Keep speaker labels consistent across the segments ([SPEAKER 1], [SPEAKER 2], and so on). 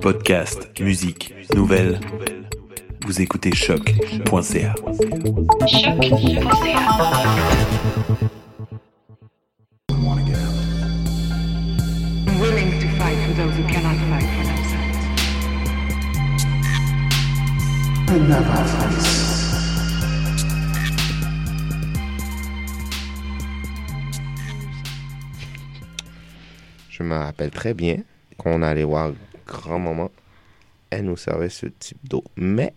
[SPEAKER 1] Podcast, musique, nouvelles. Vous écoutez choc.ca.
[SPEAKER 2] Je me rappelle très bien qu'on allait voir grand-maman. Elle nous servait ce type d'eau. Mais,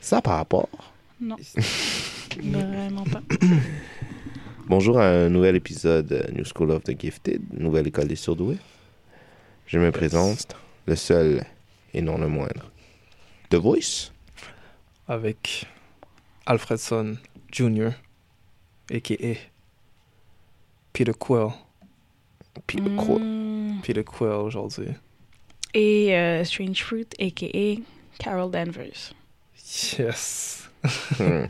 [SPEAKER 2] ça par rapport?
[SPEAKER 3] Non. Vraiment pas.
[SPEAKER 2] Bonjour à un nouvel épisode euh, New School of the Gifted, nouvelle école des surdoués. Je me présente, le seul et non le moindre. The Voice.
[SPEAKER 4] avec Alfredson Jr., a.k.a. Peter Quill.
[SPEAKER 2] Le quoi?
[SPEAKER 3] Mm.
[SPEAKER 4] Peter Quill aujourd'hui.
[SPEAKER 3] Et euh, Strange Fruit, a.k.a. Carol Danvers.
[SPEAKER 4] Yes.
[SPEAKER 2] Hmm.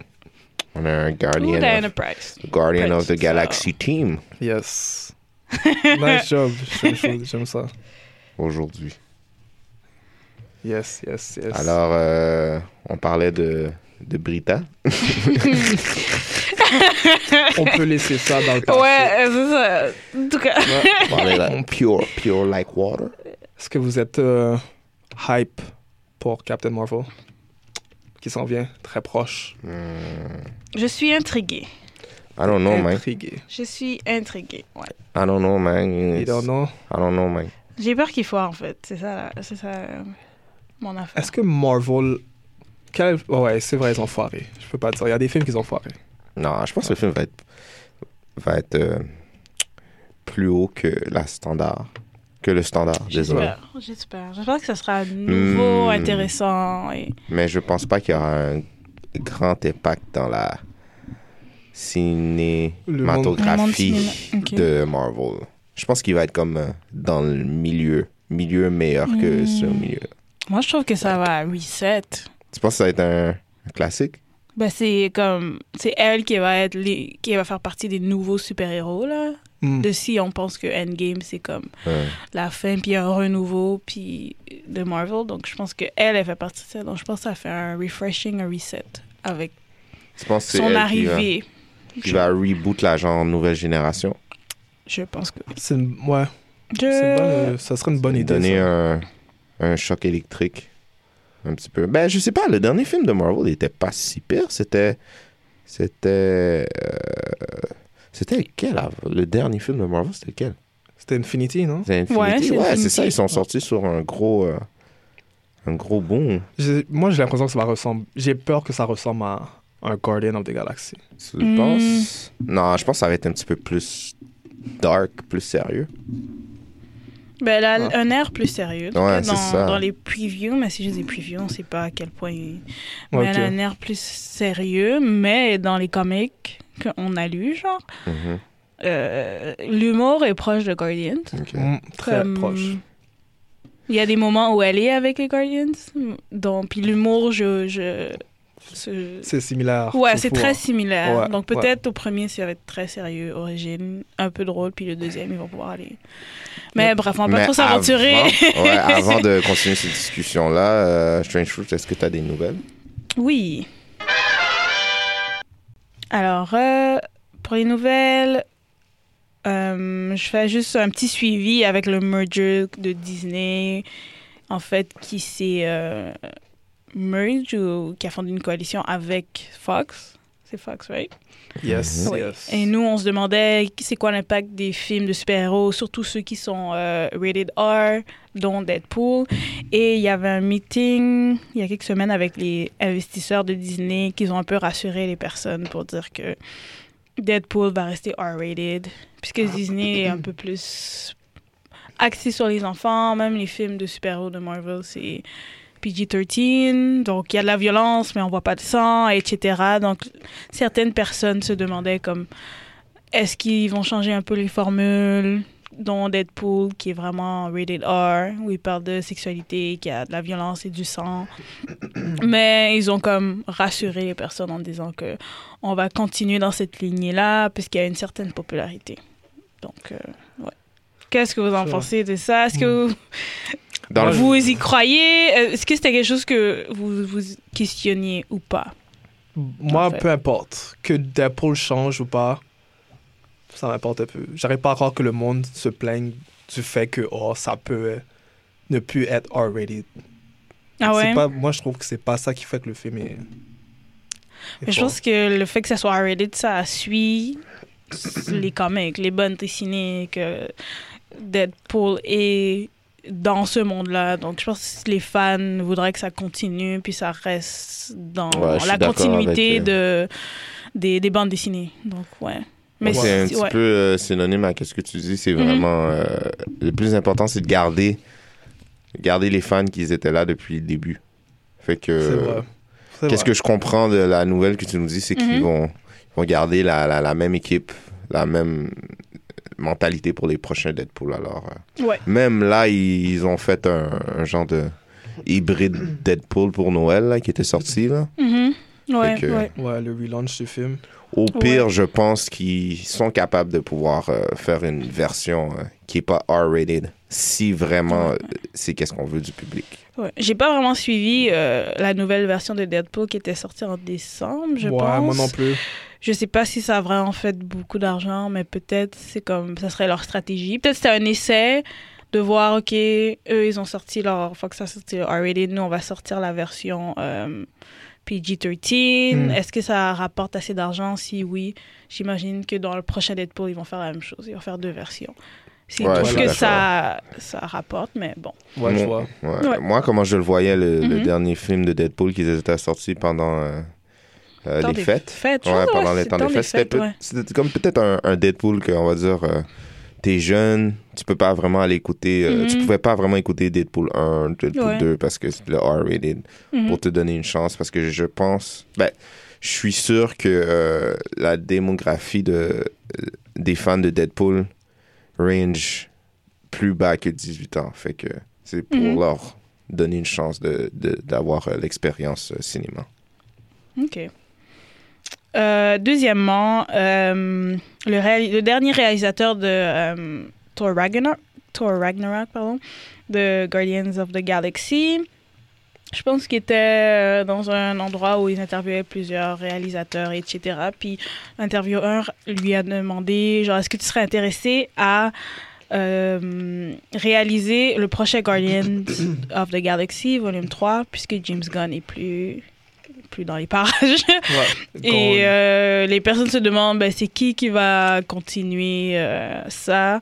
[SPEAKER 2] On a un Guardian,
[SPEAKER 3] Diana
[SPEAKER 2] of,
[SPEAKER 3] Price.
[SPEAKER 2] Guardian of the Galaxy team
[SPEAKER 4] Yes. nice job. J'aime ça.
[SPEAKER 2] aujourd'hui.
[SPEAKER 4] Yes, yes, yes.
[SPEAKER 2] Alors, euh, on parlait de, de Brita.
[SPEAKER 4] on peut laisser ça dans le passé.
[SPEAKER 3] Ouais, euh, c'est ça. En tout cas.
[SPEAKER 2] On parlait de pure, pure like water.
[SPEAKER 4] Est-ce que vous êtes euh, hype pour Captain Marvel? Qui s'en vient très proche?
[SPEAKER 2] Hmm.
[SPEAKER 3] Je suis intriguée.
[SPEAKER 2] I don't know, man.
[SPEAKER 4] Intrigué.
[SPEAKER 3] Je suis intriguée. Ouais.
[SPEAKER 2] I don't know, man.
[SPEAKER 4] You don't know?
[SPEAKER 2] I don't know, man.
[SPEAKER 3] J'ai peur qu'il faut, en fait. C'est ça, c'est ça euh, mon affaire.
[SPEAKER 4] Est-ce que Marvel. Quel... oh ouais, c'est vrai, ils ont foiré. Je peux pas dire. Il y a des films qu'ils ont foiré.
[SPEAKER 2] Non, je pense que le film va être, va être euh, plus haut que la standard. Que le standard, désolé.
[SPEAKER 3] J'espère, j'espère. Que ça sera nouveau,
[SPEAKER 2] Hmm.
[SPEAKER 3] intéressant. Et...
[SPEAKER 2] Mais je pense pas qu'il y aura un grand impact dans la cinématographie de Marvel. Je pense qu'il va être comme euh, dans le milieu. Milieu meilleur que
[SPEAKER 3] Hmm.
[SPEAKER 2] ce milieu.
[SPEAKER 3] Moi, je trouve que ça va reset.
[SPEAKER 2] Tu penses que ça va être un, un classique?
[SPEAKER 3] Ben, c'est comme. C'est elle qui va, être les, qui va faire partie des nouveaux super-héros, là.
[SPEAKER 4] Hmm.
[SPEAKER 3] De si on pense que Endgame, c'est comme
[SPEAKER 2] Ouais.
[SPEAKER 3] la fin, puis un renouveau, puis de Marvel. Donc, je pense qu'elle, elle fait partie de ça. Donc, je pense que ça fait un refreshing, un reset avec son
[SPEAKER 2] elle qui va-
[SPEAKER 3] arrivée.
[SPEAKER 2] qui va reboot la genre nouvelle génération?
[SPEAKER 3] Je pense que oui.
[SPEAKER 4] C'est une... Ouais,
[SPEAKER 3] Je...
[SPEAKER 4] c'est une bonne- ça serait une bonne idée.
[SPEAKER 2] donner
[SPEAKER 4] ça.
[SPEAKER 2] un, un choc électrique. Un petit peu. Ben, je sais pas, le dernier film de Marvel était pas si pire. C'était. C'était. euh, C'était lequel Le dernier film de Marvel, c'était lequel
[SPEAKER 4] C'était Infinity, non?
[SPEAKER 2] C'était Infinity?
[SPEAKER 3] Ouais, c'est
[SPEAKER 2] Ouais, c'est
[SPEAKER 3] Infinity.
[SPEAKER 2] ça, ils sont sortis sur un gros. euh, un gros boom.
[SPEAKER 4] J'ai- Moi, j'ai l'impression que ça va ressembler. J'ai peur que ça ressemble à un Guardian of the Galaxy.
[SPEAKER 2] Tu
[SPEAKER 3] Hmm.
[SPEAKER 2] penses? Non, je pense que ça va être un petit peu plus dark, plus sérieux.
[SPEAKER 3] Ben, elle a
[SPEAKER 4] Ouais.
[SPEAKER 3] un air plus sérieux.
[SPEAKER 2] Ouais,
[SPEAKER 3] dans,
[SPEAKER 2] ça.
[SPEAKER 3] dans les previews, mais c'est juste des previews, on sait pas à quel point. Mais elle a un air plus sérieux, mais dans les comics qu'on a lus, genre,
[SPEAKER 2] Mhm.
[SPEAKER 3] euh, l'humour est proche de Guardians.
[SPEAKER 4] Mm, très
[SPEAKER 3] Comme-
[SPEAKER 4] proche.
[SPEAKER 3] Il y a des moments où elle est avec les Guardians. Donc, puis l'humour, je. je
[SPEAKER 4] C'est similaire.
[SPEAKER 3] Ouais, c'est très similaire.
[SPEAKER 4] Ouais,
[SPEAKER 3] Donc, peut-être au premier, ça va être très sérieux, origine, un peu drôle, puis le deuxième, ils vont pouvoir aller. Mais bref, on va pas
[SPEAKER 2] Mais
[SPEAKER 3] trop s'aventurer.
[SPEAKER 2] avant- ouais, avant de continuer cette discussion-là, euh, Strange Fruit, est-ce que tu as des nouvelles?
[SPEAKER 3] Oui. Alors, euh, pour les nouvelles, euh, je fais juste un petit suivi avec le merger de Disney, en fait, qui s'est euh, merge ou qui a fondé une coalition avec Fox. C'est Fox, right?
[SPEAKER 4] Yes,
[SPEAKER 2] Mhm.
[SPEAKER 4] yes.
[SPEAKER 3] Et nous, on se demandait c'est quoi l'impact des films de super-héros, surtout ceux qui sont euh, rated R, dont Deadpool. Et il y avait un meeting il y a quelques semaines avec les investisseurs de Disney qui ont un peu rassuré les personnes pour dire que Deadpool va rester R-rated, puisque Disney est un peu plus axé sur les enfants, même les films de super-héros de Marvel, c'est PG-13, donc il y a de la violence, mais on voit pas de sang, etc. Donc certaines personnes se demandaient comme est-ce qu'ils vont changer un peu les formules dont Deadpool qui est vraiment rated R où il parle de sexualité qui a de la violence et du sang. Mais ils ont comme rassuré les personnes en disant que on va continuer dans cette lignée là puisqu'il y a une certaine popularité. Donc euh, ouais. Qu'est-ce que vous en pensez de ça? Est-ce que vous...
[SPEAKER 2] Dans le-
[SPEAKER 3] Vous y croyez? Euh, Est-ce que c'était quelque chose que vous vous questionniez ou pas?
[SPEAKER 4] Moi,
[SPEAKER 3] En fait.
[SPEAKER 4] peu importe. Que Deadpool change ou pas, ça m'importe peu. J'arrive pas à croire que le monde se plaigne du fait que oh, ça peut ne plus être R-rated.
[SPEAKER 3] Ah ouais?
[SPEAKER 4] pas- Moi, je trouve que c'est pas ça qui fait que le film est. est
[SPEAKER 3] Mais je pense que le fait que ça soit R-rated, ça suit les comics, les bonnes dessinées que Deadpool est dans ce monde-là. Donc, je pense que les fans voudraient que ça continue, puis ça reste dans
[SPEAKER 2] Ouais,
[SPEAKER 3] la continuité
[SPEAKER 2] avec,
[SPEAKER 3] de, des, des bandes dessinées. Donc, ouais. Mais
[SPEAKER 2] c'est un petit
[SPEAKER 3] ouais.
[SPEAKER 2] peu euh, synonyme à ce que tu dis. C'est
[SPEAKER 3] Mhm.
[SPEAKER 2] vraiment. euh, le plus important, c'est de garder, garder les fans qui étaient là depuis le début. Fait que. Qu'est-ce que je comprends de la nouvelle que tu nous dis, c'est qu'ils
[SPEAKER 3] Mhm.
[SPEAKER 2] vont, vont garder la, la, la même équipe, la même mentalité pour les prochains Deadpool. Alors, euh,
[SPEAKER 3] Ouais.
[SPEAKER 2] même là, ils, ils ont fait un, un genre de hybride Deadpool pour Noël là, qui était sorti. Là.
[SPEAKER 3] Mhm. Ouais,
[SPEAKER 2] que-
[SPEAKER 3] ouais.
[SPEAKER 4] Ouais, le relaunch du film.
[SPEAKER 2] Au pire,
[SPEAKER 3] Ouais.
[SPEAKER 2] je pense qu'ils sont capables de pouvoir euh, faire une version euh, qui est pas R-rated, si vraiment
[SPEAKER 3] Ouais.
[SPEAKER 2] euh, c'est qu'est-ce qu'on veut du public.
[SPEAKER 3] Ouais. J'ai pas vraiment suivi euh, la nouvelle version de Deadpool qui était sortie en décembre, je
[SPEAKER 4] ouais,
[SPEAKER 3] pense.
[SPEAKER 4] moi non plus.
[SPEAKER 3] Je sais pas si ça a vraiment fait beaucoup d'argent, mais peut-être c'est comme ça serait leur stratégie. Peut-être c'était un essai de voir, ok, eux ils ont sorti leur Fox a sorti le R-rated, nous on va sortir la version euh, PG-13.
[SPEAKER 4] Mm.
[SPEAKER 3] Est-ce que ça rapporte assez d'argent? Si oui, j'imagine que dans le prochain Deadpool ils vont faire la même chose, ils vont faire deux versions. C'est
[SPEAKER 2] Ouais,
[SPEAKER 3] tout ce que ça, ça rapporte, mais bon.
[SPEAKER 4] Ouais, je
[SPEAKER 2] Moi-
[SPEAKER 4] vois.
[SPEAKER 2] Ouais.
[SPEAKER 3] Ouais.
[SPEAKER 2] Moi, comment je le voyais, le, le
[SPEAKER 3] Mhm.
[SPEAKER 2] dernier film de Deadpool qui était sorti pendant euh, euh, les
[SPEAKER 3] des
[SPEAKER 2] fêtes.
[SPEAKER 3] fêtes,
[SPEAKER 2] Ouais,
[SPEAKER 3] pense,
[SPEAKER 2] pendant
[SPEAKER 3] ouais,
[SPEAKER 2] les temps des fêtes. C'était peut-
[SPEAKER 3] ouais.
[SPEAKER 2] comme peut-être un, un Deadpool qu'on va dire, euh, t'es jeune, tu peux pas vraiment aller écouter, euh, tu
[SPEAKER 3] Mhm.
[SPEAKER 2] pouvais pas vraiment écouter Deadpool 1, Deadpool
[SPEAKER 3] Ouais.
[SPEAKER 2] 2 parce que c'est le R-rated.
[SPEAKER 3] Mhm.
[SPEAKER 2] pour te donner une chance parce que je pense, ben, je suis sûr que euh, la démographie de, euh, des fans de Deadpool range plus bas que 18 ans. Fait que c'est pour
[SPEAKER 3] Mhm.
[SPEAKER 2] leur donner une chance de, de- d'avoir l'expérience cinéma.
[SPEAKER 3] OK. Euh, deuxièmement, euh, le, dernier réalisateur de euh, Thor, Ragnarok, Thor Ragnarok, pardon, de Guardians of the Galaxy, je pense qu'il était euh, dans un endroit où il interviewait plusieurs réalisateurs, etc. Puis l'intervieweur lui a demandé, genre, est-ce que tu serais intéressé à euh, réaliser le prochain Guardians of the Galaxy, volume 3, puisque James Gunn est plus, plus dans les parages.
[SPEAKER 4] Ouais.
[SPEAKER 3] Et euh, les personnes se demandent, ben, c'est qui qui va continuer euh, ça?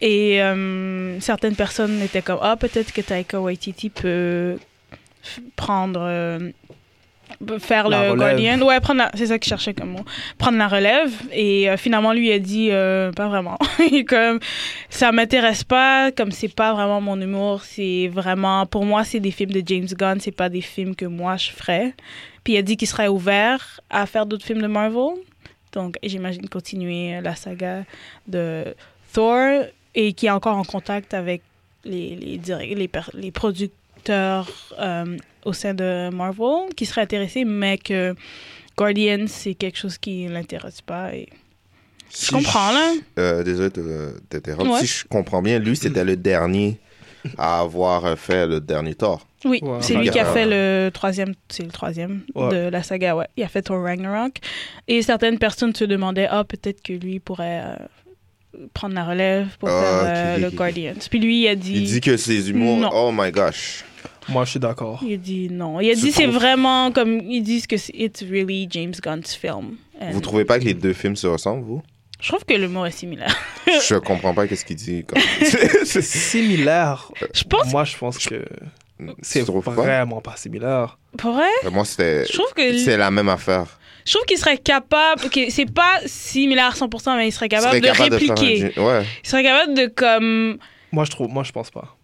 [SPEAKER 3] Et euh, certaines personnes étaient comme, ah, peut-être que Taika Waititi peut prendre... faire
[SPEAKER 4] La
[SPEAKER 3] le
[SPEAKER 4] relève.
[SPEAKER 3] Guardian. Ouais, prendre la- c'est ça que je cherchais comme mot. Prendre la relève. Et finalement, lui a dit, pas vraiment. Comme, ça m'intéresse pas, comme c'est pas vraiment mon humour. C'est vraiment, pour moi, c'est des films de James Gunn, c'est pas des films que moi je ferais. Puis il a dit qu'il serait ouvert à faire d'autres films de Marvel. Donc, j'imagine continuer la saga de Thor et qui est encore en contact avec les, les, les, producteurs euh, au sein de Marvel qui seraient intéressés, mais que Guardians, c'est quelque chose qui ne l'intéresse pas. Et...
[SPEAKER 2] Si
[SPEAKER 3] comprends, là.
[SPEAKER 2] euh, désolé de t'interrompre.
[SPEAKER 3] Ouais.
[SPEAKER 2] Si je comprends bien, lui, c'était le dernier à avoir fait le dernier Thor.
[SPEAKER 3] Oui, c'est lui qui a fait le troisième, c'est le troisième
[SPEAKER 4] Ouais.
[SPEAKER 3] de la saga, ouais. Il a fait Thor Ragnarok. Et certaines personnes se demandaient, ah, peut-être que lui pourrait euh, prendre la relève pour
[SPEAKER 2] Ah,
[SPEAKER 3] faire
[SPEAKER 2] ok,
[SPEAKER 3] euh, le. Guardians. Puis lui, il a dit...
[SPEAKER 2] Il dit que ses humours,
[SPEAKER 3] Non.
[SPEAKER 2] oh my gosh.
[SPEAKER 4] Moi, je suis d'accord.
[SPEAKER 3] Il a dit non. Il a dit c'est vraiment comme ils disent que c'est it's really James Gunn's film. And
[SPEAKER 2] Vous trouvez pas que les deux films se ressemblent, vous?
[SPEAKER 3] Je trouve que le mot est similaire.
[SPEAKER 2] Je comprends pas qu'est-ce qu'il dit. C'est-
[SPEAKER 4] Similaire.
[SPEAKER 3] Je pense
[SPEAKER 4] Moi, je pense que c'est
[SPEAKER 2] pas?
[SPEAKER 4] vraiment pas similaire.
[SPEAKER 3] pour vrai,
[SPEAKER 2] Moi, c'était.
[SPEAKER 3] je trouve que
[SPEAKER 2] C'est la même affaire.
[SPEAKER 3] je trouve qu'il serait capable. Ok, c'est pas similaire à 100%, mais il serait capable de
[SPEAKER 2] capable
[SPEAKER 3] répliquer.
[SPEAKER 2] faire un- Ouais.
[SPEAKER 3] il serait capable de comme.
[SPEAKER 4] Moi, je trouve, moi, je pense pas.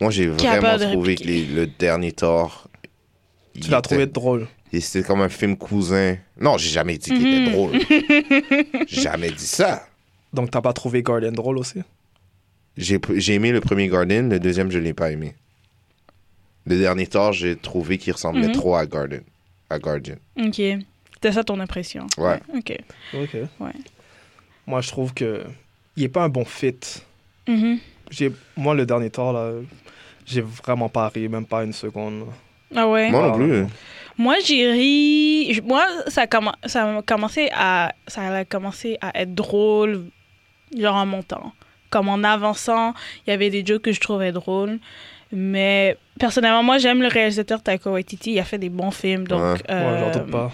[SPEAKER 2] Moi, j'ai vraiment trouvé que les- le dernier Thor. il
[SPEAKER 4] Tu l'as
[SPEAKER 2] était-
[SPEAKER 4] trouvé drôle.
[SPEAKER 2] et C'était comme un film cousin. Non, j'ai jamais dit qu'il était
[SPEAKER 3] Mhm.
[SPEAKER 2] drôle. J'ai jamais dit ça.
[SPEAKER 4] Donc, t'as pas trouvé Guardian drôle aussi?
[SPEAKER 2] J'ai j'ai aimé le premier Garden, le deuxième, je l'ai pas aimé. Le dernier Thor, j'ai trouvé qu'il ressemblait
[SPEAKER 3] Mhm.
[SPEAKER 2] trop à Garden. À Guardian.
[SPEAKER 3] Ok. C'était ça ton impression.
[SPEAKER 2] Ouais.
[SPEAKER 3] Ok.
[SPEAKER 4] Ok.
[SPEAKER 3] Ouais.
[SPEAKER 4] Moi, je trouve que il est pas un bon fit.
[SPEAKER 3] Mhm.
[SPEAKER 4] J'ai, moi, le dernier Thor, là, J'ai vraiment pas ri, même pas une seconde.
[SPEAKER 3] Ah ouais?
[SPEAKER 2] Moi non
[SPEAKER 4] Ah,
[SPEAKER 2] plus.
[SPEAKER 3] Moi, j'ai ri. Moi, ça a, ça a commencé à, ça a commencé à être drôle, genre en montant. Comme en avançant, il y avait des jokes que je trouvais drôles. Mais personnellement, moi, j'aime le réalisateur Taika Waititi. Il a fait des bons films. Donc,
[SPEAKER 2] Ouais.
[SPEAKER 4] Ouais,
[SPEAKER 3] euh,
[SPEAKER 4] doute pas.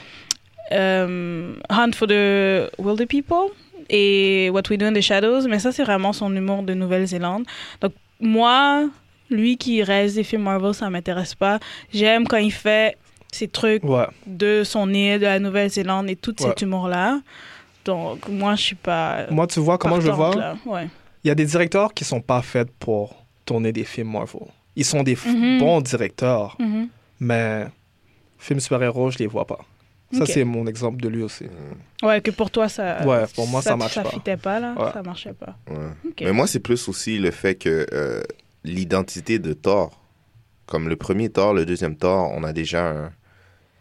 [SPEAKER 3] euh, Hunt for the Wilder People et What We Do in the Shadows, mais ça, c'est vraiment son humour de Nouvelle-Zélande. Donc, moi, lui qui réalise des films Marvel, ça m'intéresse pas. J'aime quand il fait ces trucs
[SPEAKER 4] Ouais.
[SPEAKER 3] de son île, de la Nouvelle-Zélande et tout
[SPEAKER 4] Ouais.
[SPEAKER 3] cet humour-là. Donc, moi, je suis pas.
[SPEAKER 4] Moi, tu vois comment je le vois?
[SPEAKER 3] Ouais.
[SPEAKER 4] Il y a des directeurs qui sont pas faits pour tourner des films Marvel. Ils sont des
[SPEAKER 3] Mhm.
[SPEAKER 4] bons directeurs,
[SPEAKER 3] Mhm.
[SPEAKER 4] mais films super-héros, je les vois pas. Ça, c'est mon exemple de lui aussi.
[SPEAKER 3] Ouais, que pour toi, ça.
[SPEAKER 4] Ouais, pour moi, ça marche
[SPEAKER 3] Ça
[SPEAKER 4] pas.
[SPEAKER 3] fitait pas, là?
[SPEAKER 4] Ouais.
[SPEAKER 3] Ça marchait pas.
[SPEAKER 2] Ouais. Mais moi, c'est plus aussi le fait que euh, l'identité de Thor, comme le premier Thor, le deuxième Thor, on a déjà un-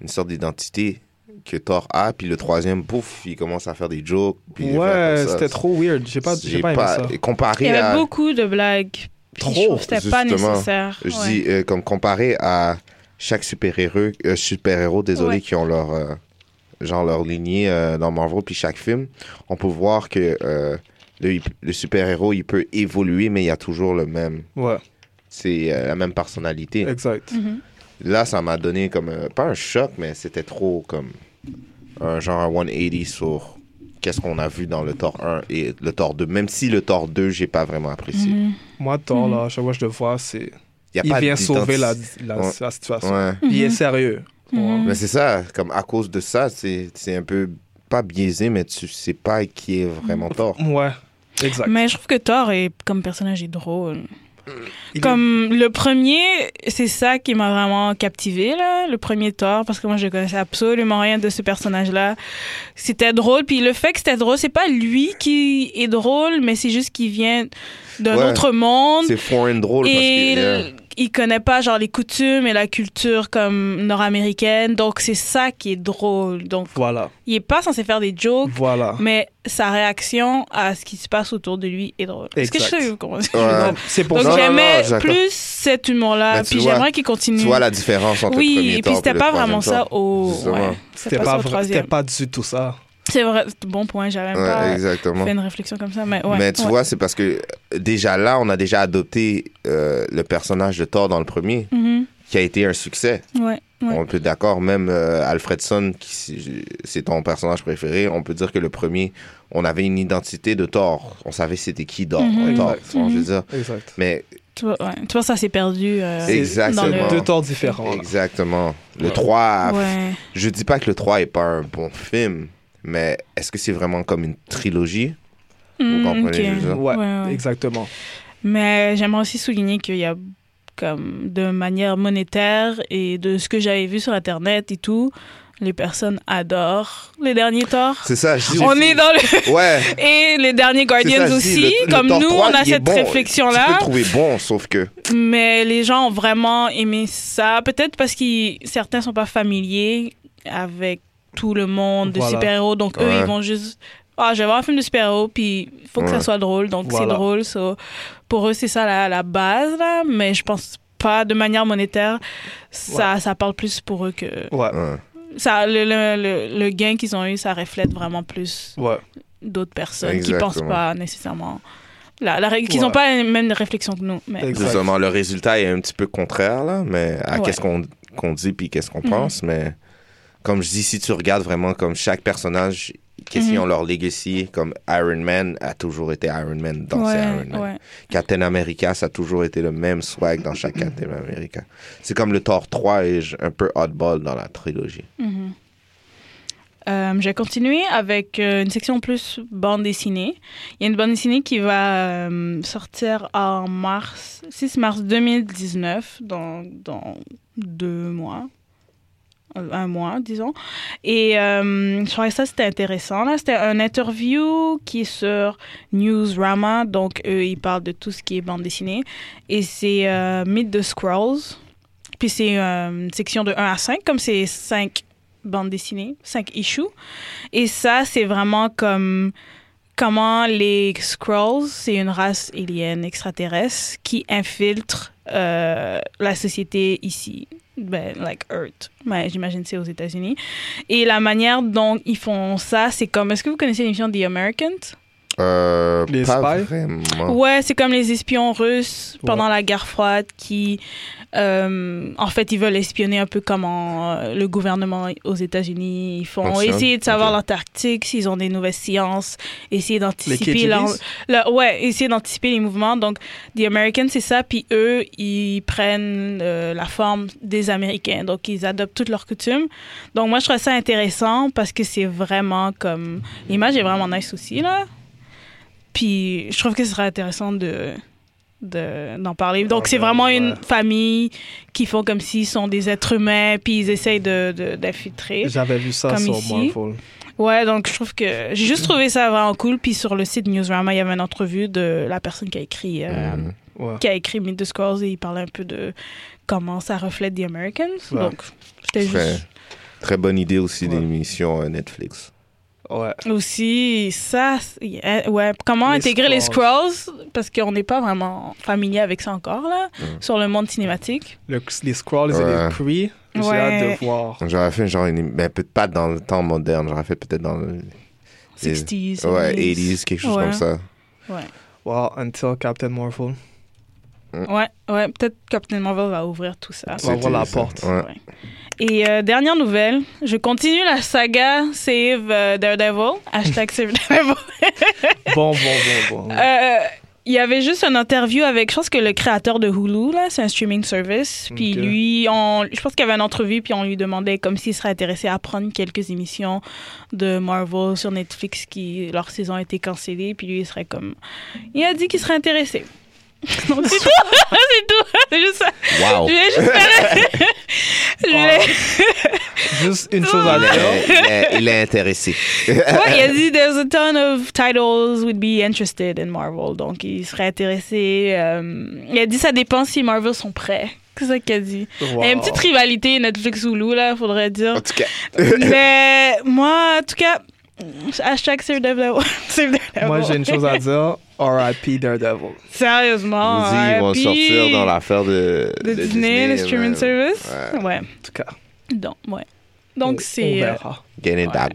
[SPEAKER 2] une sorte d'identité que Thor a, puis le troisième, pouf, il commence à faire des jokes. puis
[SPEAKER 4] Ouais,
[SPEAKER 2] ça.
[SPEAKER 4] c'était trop weird. J'ai pas, j'ai
[SPEAKER 2] J'ai
[SPEAKER 4] pas aimé ça.
[SPEAKER 2] Comparé
[SPEAKER 3] Il y avait
[SPEAKER 2] à.
[SPEAKER 3] beaucoup de blagues.
[SPEAKER 2] Trop,
[SPEAKER 3] trouve que C'était pas
[SPEAKER 2] justement.
[SPEAKER 3] nécessaire.
[SPEAKER 2] Je
[SPEAKER 3] Ouais.
[SPEAKER 2] dis, euh, comme comparé à chaque super-héros, euh, super-héros, désolé,
[SPEAKER 3] Ouais.
[SPEAKER 2] qui ont leur, euh, genre leur lignée euh, dans Marvel, puis chaque film, on peut voir que euh, le, le super-héros, il peut évoluer, mais il y a toujours le même,
[SPEAKER 4] Ouais,
[SPEAKER 2] c'est euh, la même personnalité.
[SPEAKER 4] exact.
[SPEAKER 3] Mhm.
[SPEAKER 2] Là, ça m'a donné comme, euh, pas un choc, mais c'était trop comme un genre un 180 sur qu'est-ce qu'on a vu dans le Thor 1 et le Thor 2, même si le Thor 2, j'ai pas vraiment apprécié.
[SPEAKER 3] Mhm.
[SPEAKER 4] Moi, Thor,
[SPEAKER 3] Mhm.
[SPEAKER 4] là, à chaque fois que je le vois, c'est.
[SPEAKER 2] Y a
[SPEAKER 4] Il
[SPEAKER 2] pas
[SPEAKER 4] vient sauver la, la,
[SPEAKER 2] Ouais.
[SPEAKER 4] la situation.
[SPEAKER 2] Ouais.
[SPEAKER 4] Il est
[SPEAKER 3] Mhm.
[SPEAKER 4] sérieux.
[SPEAKER 3] Mhm.
[SPEAKER 4] Ouais.
[SPEAKER 2] Mais c'est ça, comme à cause de ça, c'est c'est un peu pas biaisé, mais tu sais pas qui est vraiment tort.
[SPEAKER 4] Ouais, exact.
[SPEAKER 3] Mais je trouve que Thor est, comme personnage est drôle.
[SPEAKER 4] Il est-
[SPEAKER 3] Comme le premier, c'est ça qui m'a vraiment captivé là, le premier Thor, parce que moi je connaissais absolument rien de ce personnage-là. C'était drôle, puis le fait que c'était drôle, c'est pas lui qui est drôle, mais c'est juste qu'il vient d'un
[SPEAKER 2] Ouais.
[SPEAKER 3] autre monde
[SPEAKER 2] C'est foreign drôle parce
[SPEAKER 3] et
[SPEAKER 2] que. yeah.
[SPEAKER 3] Il- connaît pas genre les coutumes et la culture comme nord-américaine, donc c'est ça qui est drôle. Donc
[SPEAKER 4] Voilà,
[SPEAKER 3] il est pas censé faire des jokes,
[SPEAKER 4] voilà.
[SPEAKER 3] mais sa réaction à ce qui se passe autour de lui est drôle. Est-ce que je sais comment?
[SPEAKER 2] Ouais.
[SPEAKER 4] C'est pour
[SPEAKER 3] Donc j'aimais plus cet humour-là, puis j'aimerais qu'il continue.
[SPEAKER 2] Tu vois la différence entre le
[SPEAKER 3] oui,
[SPEAKER 2] premier
[SPEAKER 3] et puis c'était
[SPEAKER 2] le
[SPEAKER 3] pas vraiment ça au. Ouais,
[SPEAKER 4] C'était
[SPEAKER 3] pas,
[SPEAKER 4] pas, pas du tout ça.
[SPEAKER 3] C'est vrai, bon point, j'avais même
[SPEAKER 2] Ouais,
[SPEAKER 3] pas
[SPEAKER 2] exactement.
[SPEAKER 3] fait une réflexion comme ça, mais ouais.
[SPEAKER 2] mais tu
[SPEAKER 3] ouais.
[SPEAKER 2] vois, c'est parce que déjà là, on a déjà adopté euh, le personnage de Thor dans le premier,
[SPEAKER 3] Mhm.
[SPEAKER 2] qui a été un succès.
[SPEAKER 3] Ouais, ouais.
[SPEAKER 2] On peut d'accord, même euh, Alfredson, qui c'est ton personnage préféré, on peut dire que le premier, on avait une identité de Thor. On savait c'était qui Thor.
[SPEAKER 3] Mhm.
[SPEAKER 2] Thor,
[SPEAKER 4] Exact.
[SPEAKER 2] tu vois, je veux dire.
[SPEAKER 4] Exact.
[SPEAKER 2] Mais
[SPEAKER 3] Tu vois, ouais. Tu vois, ça s'est perdu. euh,
[SPEAKER 4] C'est
[SPEAKER 2] Exactement.
[SPEAKER 3] dans le-
[SPEAKER 4] deux torts différents. là.
[SPEAKER 2] exactement. Le
[SPEAKER 4] Ouais.
[SPEAKER 2] 3,
[SPEAKER 3] Ouais.
[SPEAKER 2] je dis pas que le 3 est pas un bon film, mais est-ce que c'est vraiment comme une trilogie?
[SPEAKER 3] Mm,
[SPEAKER 2] comprenez,
[SPEAKER 3] ok.
[SPEAKER 2] je veux dire.
[SPEAKER 4] Ouais,
[SPEAKER 3] Ouais, ouais.
[SPEAKER 4] exactement.
[SPEAKER 3] Mais j'aimerais aussi souligner qu'il y a, comme, de manière monétaire et de ce que j'avais vu sur Internet et tout, les personnes adorent les derniers Thor.
[SPEAKER 2] C'est ça, je dis
[SPEAKER 3] On
[SPEAKER 2] aussi.
[SPEAKER 3] est dans le.
[SPEAKER 2] Ouais.
[SPEAKER 3] Et les derniers Guardians
[SPEAKER 2] ça,
[SPEAKER 3] aussi.
[SPEAKER 2] le- le
[SPEAKER 3] comme
[SPEAKER 2] Thor
[SPEAKER 3] nous,
[SPEAKER 2] 3,
[SPEAKER 3] on a
[SPEAKER 2] il est
[SPEAKER 3] cette
[SPEAKER 2] bon. Tu peux
[SPEAKER 3] réflexion-là.
[SPEAKER 2] le trouver bon, sauf que.
[SPEAKER 3] Mais les gens ont vraiment aimé ça. Peut-être parce que certains sont pas familiers avec tout le monde de
[SPEAKER 4] Voilà.
[SPEAKER 3] super-héros. Donc, eux,
[SPEAKER 2] Ouais.
[SPEAKER 3] ils vont juste. Ah, je vais voir un film de super-héros, puis il faut que ça soit drôle. Donc, c'est drôle. so, pour eux, c'est ça la, la base, là. Mais je pense pas de manière monétaire. Ça, ça parle plus pour eux que. Ça, le, le, le, le gain qu'ils ont eu, ça reflète vraiment plus
[SPEAKER 4] ouais.
[SPEAKER 3] d'autres personnes qui
[SPEAKER 2] Exactement.
[SPEAKER 3] pensent pas nécessairement. La, qui
[SPEAKER 4] Ouais.
[SPEAKER 3] n'ont pas la même réflexion que nous. Mais...
[SPEAKER 4] Exact.
[SPEAKER 2] Justement, le résultat est un petit peu contraire, là, mais à
[SPEAKER 3] Ouais.
[SPEAKER 2] qu'est-ce qu'on qu'on dit puis qu'est-ce qu'on
[SPEAKER 3] Mhm.
[SPEAKER 2] pense. Mais comme je dis, si tu regardes vraiment comme chaque personnage, qu'est-ce qu'ils
[SPEAKER 3] Mhm.
[SPEAKER 2] ont leur legacy, comme Iron Man a toujours été Iron Man dans ses
[SPEAKER 3] ouais,
[SPEAKER 2] Iron Man.
[SPEAKER 3] ouais.
[SPEAKER 2] Captain America, ça a toujours été le même swag dans chaque Captain America. C'est comme le Thor 3 est un peu oddball dans la trilogie.
[SPEAKER 3] Mhm. Euh, je vais continuer avec euh, une section plus bande dessinée. Il y a une bande dessinée qui va euh, sortir en mars, 6 mars 2019, dans, dans deux mois. Euh, Un mois, disons. Et euh, je trouvais ça, c'était intéressant. Là. C'était un interview qui est sur Newsrama. Donc, eux, ils parlent de tout ce qui est bande dessinée. Et c'est euh, Meet the Scrolls. Puis c'est euh, une section de 1 à 5, comme c'est 5 bandes dessinées, 5 issues. Et ça, c'est vraiment comme comment les Skrulls, c'est une race alien extraterrestre qui infiltre euh, la société ici. Ben, like Earth. Ben, J'imagine que c'est aux États-Unis. Et la manière dont ils font ça, c'est comme. Est-ce que vous connaissez l'émission The Americans?
[SPEAKER 2] Euh,
[SPEAKER 4] Les
[SPEAKER 2] pas
[SPEAKER 4] spies?
[SPEAKER 2] vraiment.
[SPEAKER 3] Ouais, c'est comme les espions russes pendant
[SPEAKER 4] Ouais.
[SPEAKER 3] la guerre froide qui, euh, en fait, ils veulent espionner un peu comment euh, le gouvernement aux États-Unis ils font,
[SPEAKER 2] Fonctionne.
[SPEAKER 3] essayer de savoir
[SPEAKER 2] Ok.
[SPEAKER 3] leur tactique, s'ils ont des nouvelles sciences, essayer d'anticiper
[SPEAKER 4] KGBs?
[SPEAKER 3] leur, leur- ouais, essayer d'anticiper les mouvements. Donc, The Americans, c'est ça, puis eux, ils prennent euh, la forme des Américains, donc ils adoptent toutes leurs coutumes. Donc, moi, je trouve ça intéressant parce que c'est vraiment comme l'image est vraiment nice aussi là. Puis je trouve que ce serait intéressant de de- d'en parler. Donc
[SPEAKER 4] Ah,
[SPEAKER 3] c'est
[SPEAKER 4] ben,
[SPEAKER 3] vraiment une famille qui font comme s'ils sont des êtres humains, puis ils essayent de de- d'infiltrer.
[SPEAKER 4] J'avais vu ça
[SPEAKER 3] Comme
[SPEAKER 4] sur
[SPEAKER 3] ici.
[SPEAKER 4] Marvel.
[SPEAKER 3] Ouais, donc je trouve que j'ai juste trouvé ça vraiment cool. Puis sur le site Newsrama, il y avait une entrevue de la personne qui a écrit euh.
[SPEAKER 4] Ouais.
[SPEAKER 3] qui a écrit Meet the Scrolls et il parlait un peu de comment ça reflète The Americans.
[SPEAKER 4] Ouais.
[SPEAKER 3] Donc juste
[SPEAKER 2] très bonne idée aussi
[SPEAKER 4] Ouais.
[SPEAKER 2] d'émission euh, Netflix.
[SPEAKER 4] Ouais.
[SPEAKER 3] aussi ça euh, ouais comment
[SPEAKER 4] Les
[SPEAKER 3] intégrer les
[SPEAKER 4] Skrulls.
[SPEAKER 3] scrolls? Parce qu'on n'est pas vraiment familier avec ça encore là
[SPEAKER 2] Mm.
[SPEAKER 3] sur le monde cinématique
[SPEAKER 4] Le- les Scrolls et
[SPEAKER 2] Ouais.
[SPEAKER 4] les Kree, j'ai
[SPEAKER 3] Ouais.
[SPEAKER 4] hâte de voir.
[SPEAKER 2] J'aurais fait genre une. Ben, pas dans le temps moderne, j'aurais fait peut-être dans le.
[SPEAKER 3] 60s
[SPEAKER 2] Ouais,
[SPEAKER 3] 70s.
[SPEAKER 2] 80s, quelque chose
[SPEAKER 3] Ouais.
[SPEAKER 2] comme ça.
[SPEAKER 4] Wow, until Captain Marvel.
[SPEAKER 3] Ouais ouais peut-être Captain Marvel va ouvrir tout ça
[SPEAKER 4] On va ouvrir la porte.
[SPEAKER 2] Ouais.
[SPEAKER 3] Ouais. Et euh, dernière nouvelle, je continue la saga Save euh, Daredevil. Hashtag Save Daredevil.
[SPEAKER 4] Bon, bon, bon, bon.
[SPEAKER 3] Euh, Il y avait juste une interview avec, je pense que le créateur de Hulu, là, c'est un streaming service. Puis lui, on, je pense qu'il y avait une entrevue, puis on lui demandait comme s'il serait intéressé à prendre quelques émissions de Marvel sur Netflix qui, leur saison a été cancellée. Puis lui, il serait comme. Il a dit qu'il serait intéressé. C'est tout, c'est tout, c'est juste ça.
[SPEAKER 2] Wow!
[SPEAKER 3] Je voulais juste faire. je voulais-
[SPEAKER 4] Juste une chose à
[SPEAKER 2] Il
[SPEAKER 4] dire.
[SPEAKER 2] est, il est- il est intéressé.
[SPEAKER 3] Ouais, il a dit there's a ton of titles would be interested in Marvel, donc il serait intéressé. euh, il a dit ça dépend si Marvel sont prêts. C'est ça qu'il a dit. Il y a une petite rivalité Netflix Hulu là, faudrait dire.
[SPEAKER 2] En tout cas,
[SPEAKER 3] Mais moi, en tout cas, hashtag Save.
[SPEAKER 4] Moi, j'ai une chose à dire. R.I.P. Daredevil.
[SPEAKER 3] Sérieusement.
[SPEAKER 2] dis, ils vont
[SPEAKER 3] RIP
[SPEAKER 2] sortir dans l'affaire de,
[SPEAKER 3] de Disney, le streaming service?
[SPEAKER 2] Ouais.
[SPEAKER 3] Ouais.
[SPEAKER 4] En tout cas,
[SPEAKER 3] Donc, ouais. Donc
[SPEAKER 4] on-
[SPEAKER 3] c'est euh.
[SPEAKER 2] Getting
[SPEAKER 3] Ouais.
[SPEAKER 2] that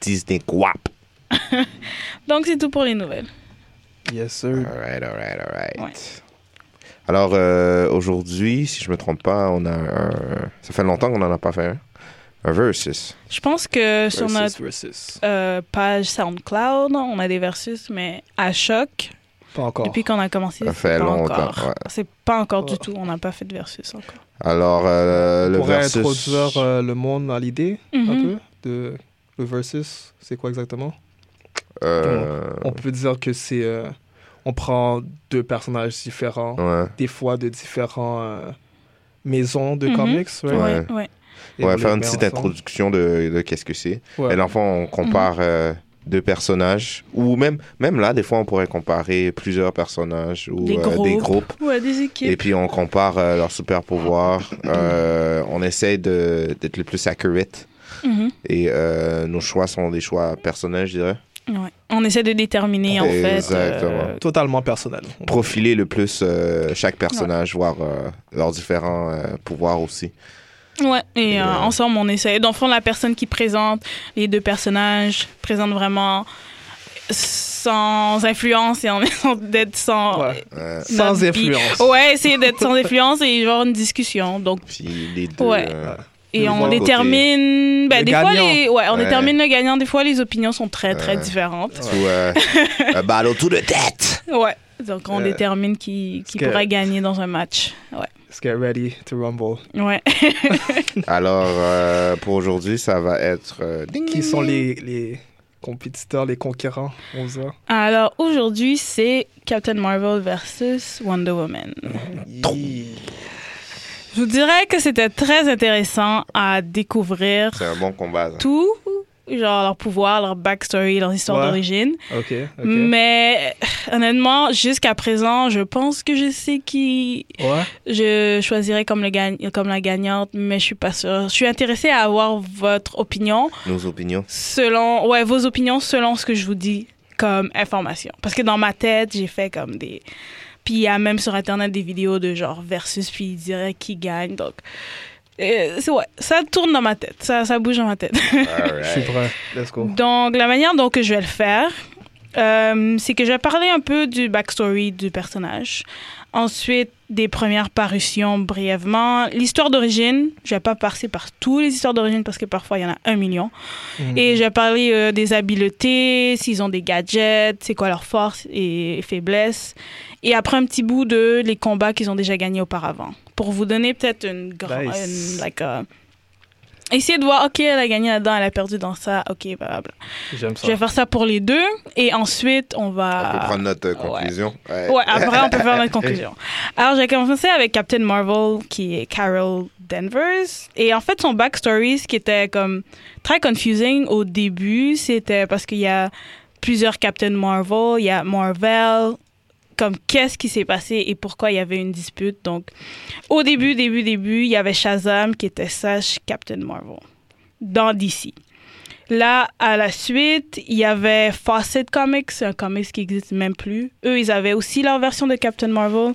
[SPEAKER 2] Disney guap.
[SPEAKER 3] donc c'est tout pour les nouvelles.
[SPEAKER 4] Yes, sir.
[SPEAKER 2] Alright, alright, alright.
[SPEAKER 3] Ouais.
[SPEAKER 2] Alors, euh, aujourd'hui, si je me trompe pas, on a un. Ça fait longtemps qu'on en a pas fait un. Un versus.
[SPEAKER 3] Je pense que sur notre euh, page SoundCloud, on a des versus, mais à choc,
[SPEAKER 4] Pas encore.
[SPEAKER 3] depuis qu'on a commencé,
[SPEAKER 2] Ça
[SPEAKER 3] c'est
[SPEAKER 2] fait
[SPEAKER 3] pas
[SPEAKER 2] longtemps, ouais.
[SPEAKER 3] C'est pas encore du tout. On n'a pas fait de versus encore.
[SPEAKER 2] Alors, euh,
[SPEAKER 4] on
[SPEAKER 2] le
[SPEAKER 4] pourrait
[SPEAKER 2] versus.
[SPEAKER 4] introduire euh, le monde à l'idée, un
[SPEAKER 3] Mhm.
[SPEAKER 4] peu, de le versus. C'est quoi exactement?
[SPEAKER 2] Euh,
[SPEAKER 4] On peut dire que c'est... euh, on prend deux personnages différents,
[SPEAKER 2] ouais.
[SPEAKER 4] des fois de différents euh, maisons de
[SPEAKER 3] Mhm.
[SPEAKER 4] comics, right?
[SPEAKER 2] Ouais.
[SPEAKER 3] Ouais, ouais.
[SPEAKER 4] Et
[SPEAKER 2] On va faire une petite
[SPEAKER 4] ensemble.
[SPEAKER 2] introduction de, de qu'est-ce que c'est.
[SPEAKER 4] Ouais.
[SPEAKER 2] Et dans le fond, on compare euh, deux personnages. Ou même, même là, des fois, on pourrait comparer plusieurs personnages ou
[SPEAKER 3] Des
[SPEAKER 2] euh,
[SPEAKER 3] groupes.
[SPEAKER 2] des groupes.
[SPEAKER 3] Ouais, des équipes.
[SPEAKER 2] Et puis, on compare euh, leurs super pouvoirs. Euh, on essaie de- d'être le plus accurate.
[SPEAKER 3] Mhm.
[SPEAKER 2] Et euh, nos choix sont des choix personnels, je dirais.
[SPEAKER 3] Ouais. On essaie de déterminer, en fait. Euh,
[SPEAKER 4] Totalement personnel.
[SPEAKER 2] Profiler le plus euh, chaque personnage, voir euh, leurs différents euh, pouvoirs aussi.
[SPEAKER 3] Ouais, et
[SPEAKER 2] Et,
[SPEAKER 3] euh,
[SPEAKER 2] euh,
[SPEAKER 3] ensemble, on essaie. Dans le fond, la personne qui présente les deux personnages présente vraiment sans influence et en essayant d'être sans.
[SPEAKER 4] Ouais.
[SPEAKER 2] Euh,
[SPEAKER 4] Sans influence.
[SPEAKER 3] Ouais, essayer d'être sans influence et genre une discussion. Donc,
[SPEAKER 2] puis les deux.
[SPEAKER 3] Ouais.
[SPEAKER 2] euh,
[SPEAKER 3] et on détermine. Ben, des fois,
[SPEAKER 4] gagnant.
[SPEAKER 3] les, ouais, on
[SPEAKER 2] Ouais.
[SPEAKER 3] détermine le gagnant. Des fois, les opinions sont très, très
[SPEAKER 2] Ouais.
[SPEAKER 3] différentes.
[SPEAKER 2] Ou euh, un battle to the death.
[SPEAKER 3] Ouais. Donc, on
[SPEAKER 4] Euh,
[SPEAKER 3] détermine qui, qui
[SPEAKER 4] que-
[SPEAKER 3] pourrait gagner dans un match. Ouais.
[SPEAKER 4] Let's get ready to rumble.
[SPEAKER 3] Ouais.
[SPEAKER 2] Alors, euh, pour aujourd'hui, ça va être. euh, ding,
[SPEAKER 4] Qui
[SPEAKER 2] ding,
[SPEAKER 4] sont
[SPEAKER 2] ding.
[SPEAKER 4] les, les compétiteurs, les conquérants, on va dire?
[SPEAKER 3] Alors, aujourd'hui, c'est Captain Marvel versus Wonder Woman. Je vous dirais que c'était très intéressant à découvrir
[SPEAKER 2] C'est un bon combat. ça.
[SPEAKER 3] tout, genre leur pouvoir, leur backstory, leur histoire
[SPEAKER 4] Ouais.
[SPEAKER 3] d'origine. Mais honnêtement, jusqu'à présent, je pense que je sais qui
[SPEAKER 4] Ouais.
[SPEAKER 3] je choisirais comme, le gagne- comme la gagnante, mais je suis pas sûre. Je suis intéressée à avoir votre opinion
[SPEAKER 2] Nos opinions.
[SPEAKER 3] selon, ouais, vos opinions selon ce que je vous dis comme information. Parce que dans ma tête, j'ai fait comme des. Puis il y a même sur Internet des vidéos de genre versus, puis il dirait qui gagne. Donc, euh, c'est ouais, ça tourne dans ma tête. Ça, ça bouge dans ma tête.
[SPEAKER 4] Je suis prêt. Let's go.
[SPEAKER 3] Donc, la manière dont que je vais le faire, euh, c'est que je vais parler un peu du backstory du personnage. Ensuite, des premières parutions brièvement. L'histoire d'origine, je vais pas passer par toutes les histoires d'origine parce que parfois il y en a un million.
[SPEAKER 4] Mhm.
[SPEAKER 3] Et je vais parler euh, des habiletés, s'ils ont des gadgets, c'est quoi leurs forces et faiblesses. Et après un petit bout de les combats qu'ils ont déjà gagnés auparavant. Pour vous donner peut-être une grande...
[SPEAKER 4] Nice.
[SPEAKER 3] like, Essayez de voir, OK, elle a gagné là-dedans, elle a perdu dans ça, OK, blablabla.
[SPEAKER 4] J'aime ça.
[SPEAKER 3] Je vais faire ça pour les deux. Et ensuite, on
[SPEAKER 2] On
[SPEAKER 3] va...
[SPEAKER 2] peut prendre notre euh, conclusion. Ouais.
[SPEAKER 3] Ouais, après, on peut faire notre conclusion. Alors, j'ai commencé avec Captain Marvel, qui est Carol Danvers. Et en fait, son backstory, ce qui était comme très confusing au début, c'était parce qu'il y a plusieurs Captain Marvel, il y a Marvel, comme qu'est-ce qui s'est passé et pourquoi il y avait une dispute. Donc, au début, début, début, il y avait Shazam qui était sage Captain Marvel dans DC. Là, à la suite, il y avait Fawcett Comics, un comics qui n'existe même plus. Eux, ils avaient aussi leur version de Captain Marvel.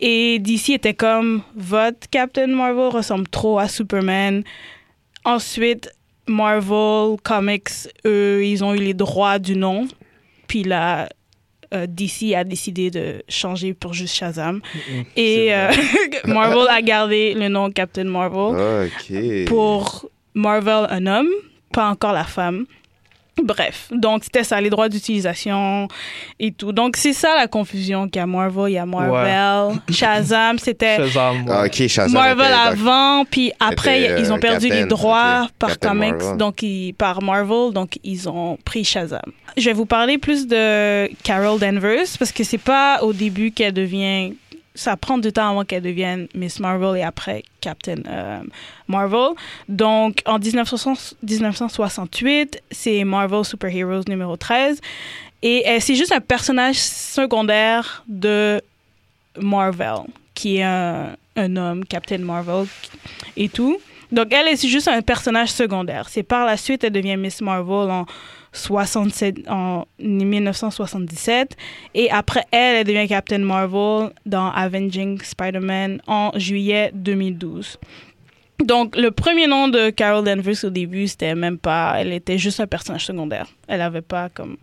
[SPEAKER 3] Et DC était comme, votre Captain Marvel ressemble trop à Superman. Ensuite, Marvel Comics, eux, ils ont eu les droits du nom. Puis là, euh, DC a décidé de changer pour juste Shazam. Et euh, Marvel a gardé le nom Captain Marvel
[SPEAKER 2] Ok.
[SPEAKER 3] pour Marvel un homme, pas encore la femme. Bref, donc c'était ça, les droits d'utilisation et tout. Donc c'est ça la confusion qu'il y a Marvel, il y a Marvel, Shazam, c'était
[SPEAKER 4] Shazam, ouais.
[SPEAKER 2] Ah, Shazam
[SPEAKER 3] Marvel
[SPEAKER 2] était-
[SPEAKER 3] avant, puis après
[SPEAKER 2] était,
[SPEAKER 3] ils ont
[SPEAKER 2] euh,
[SPEAKER 3] perdu les droits par
[SPEAKER 2] Captain
[SPEAKER 3] comics,
[SPEAKER 2] Marvel.
[SPEAKER 3] donc ils, par Marvel, donc ils ont pris Shazam. Je vais vous parler plus de Carol Danvers parce que c'est pas au début qu'elle devient ça prend du temps avant qu'elle devienne Miss Marvel et après Captain euh, Marvel. Donc, en 1960 1968, c'est Marvel Super Heroes numéro 13. Et euh, c'est juste un personnage secondaire de Marvel, qui est un, homme, Captain Marvel et tout. Donc, elle est juste un personnage secondaire. C'est par la suite, elle devient Miss Marvel en 67, en 1977. Et après elle, elle devient Captain Marvel dans Avenging Spider-Man en juillet 2012. Donc, le premier nom de Carol Danvers au début, c'était même pas. Elle était juste un personnage secondaire. Elle avait pas comme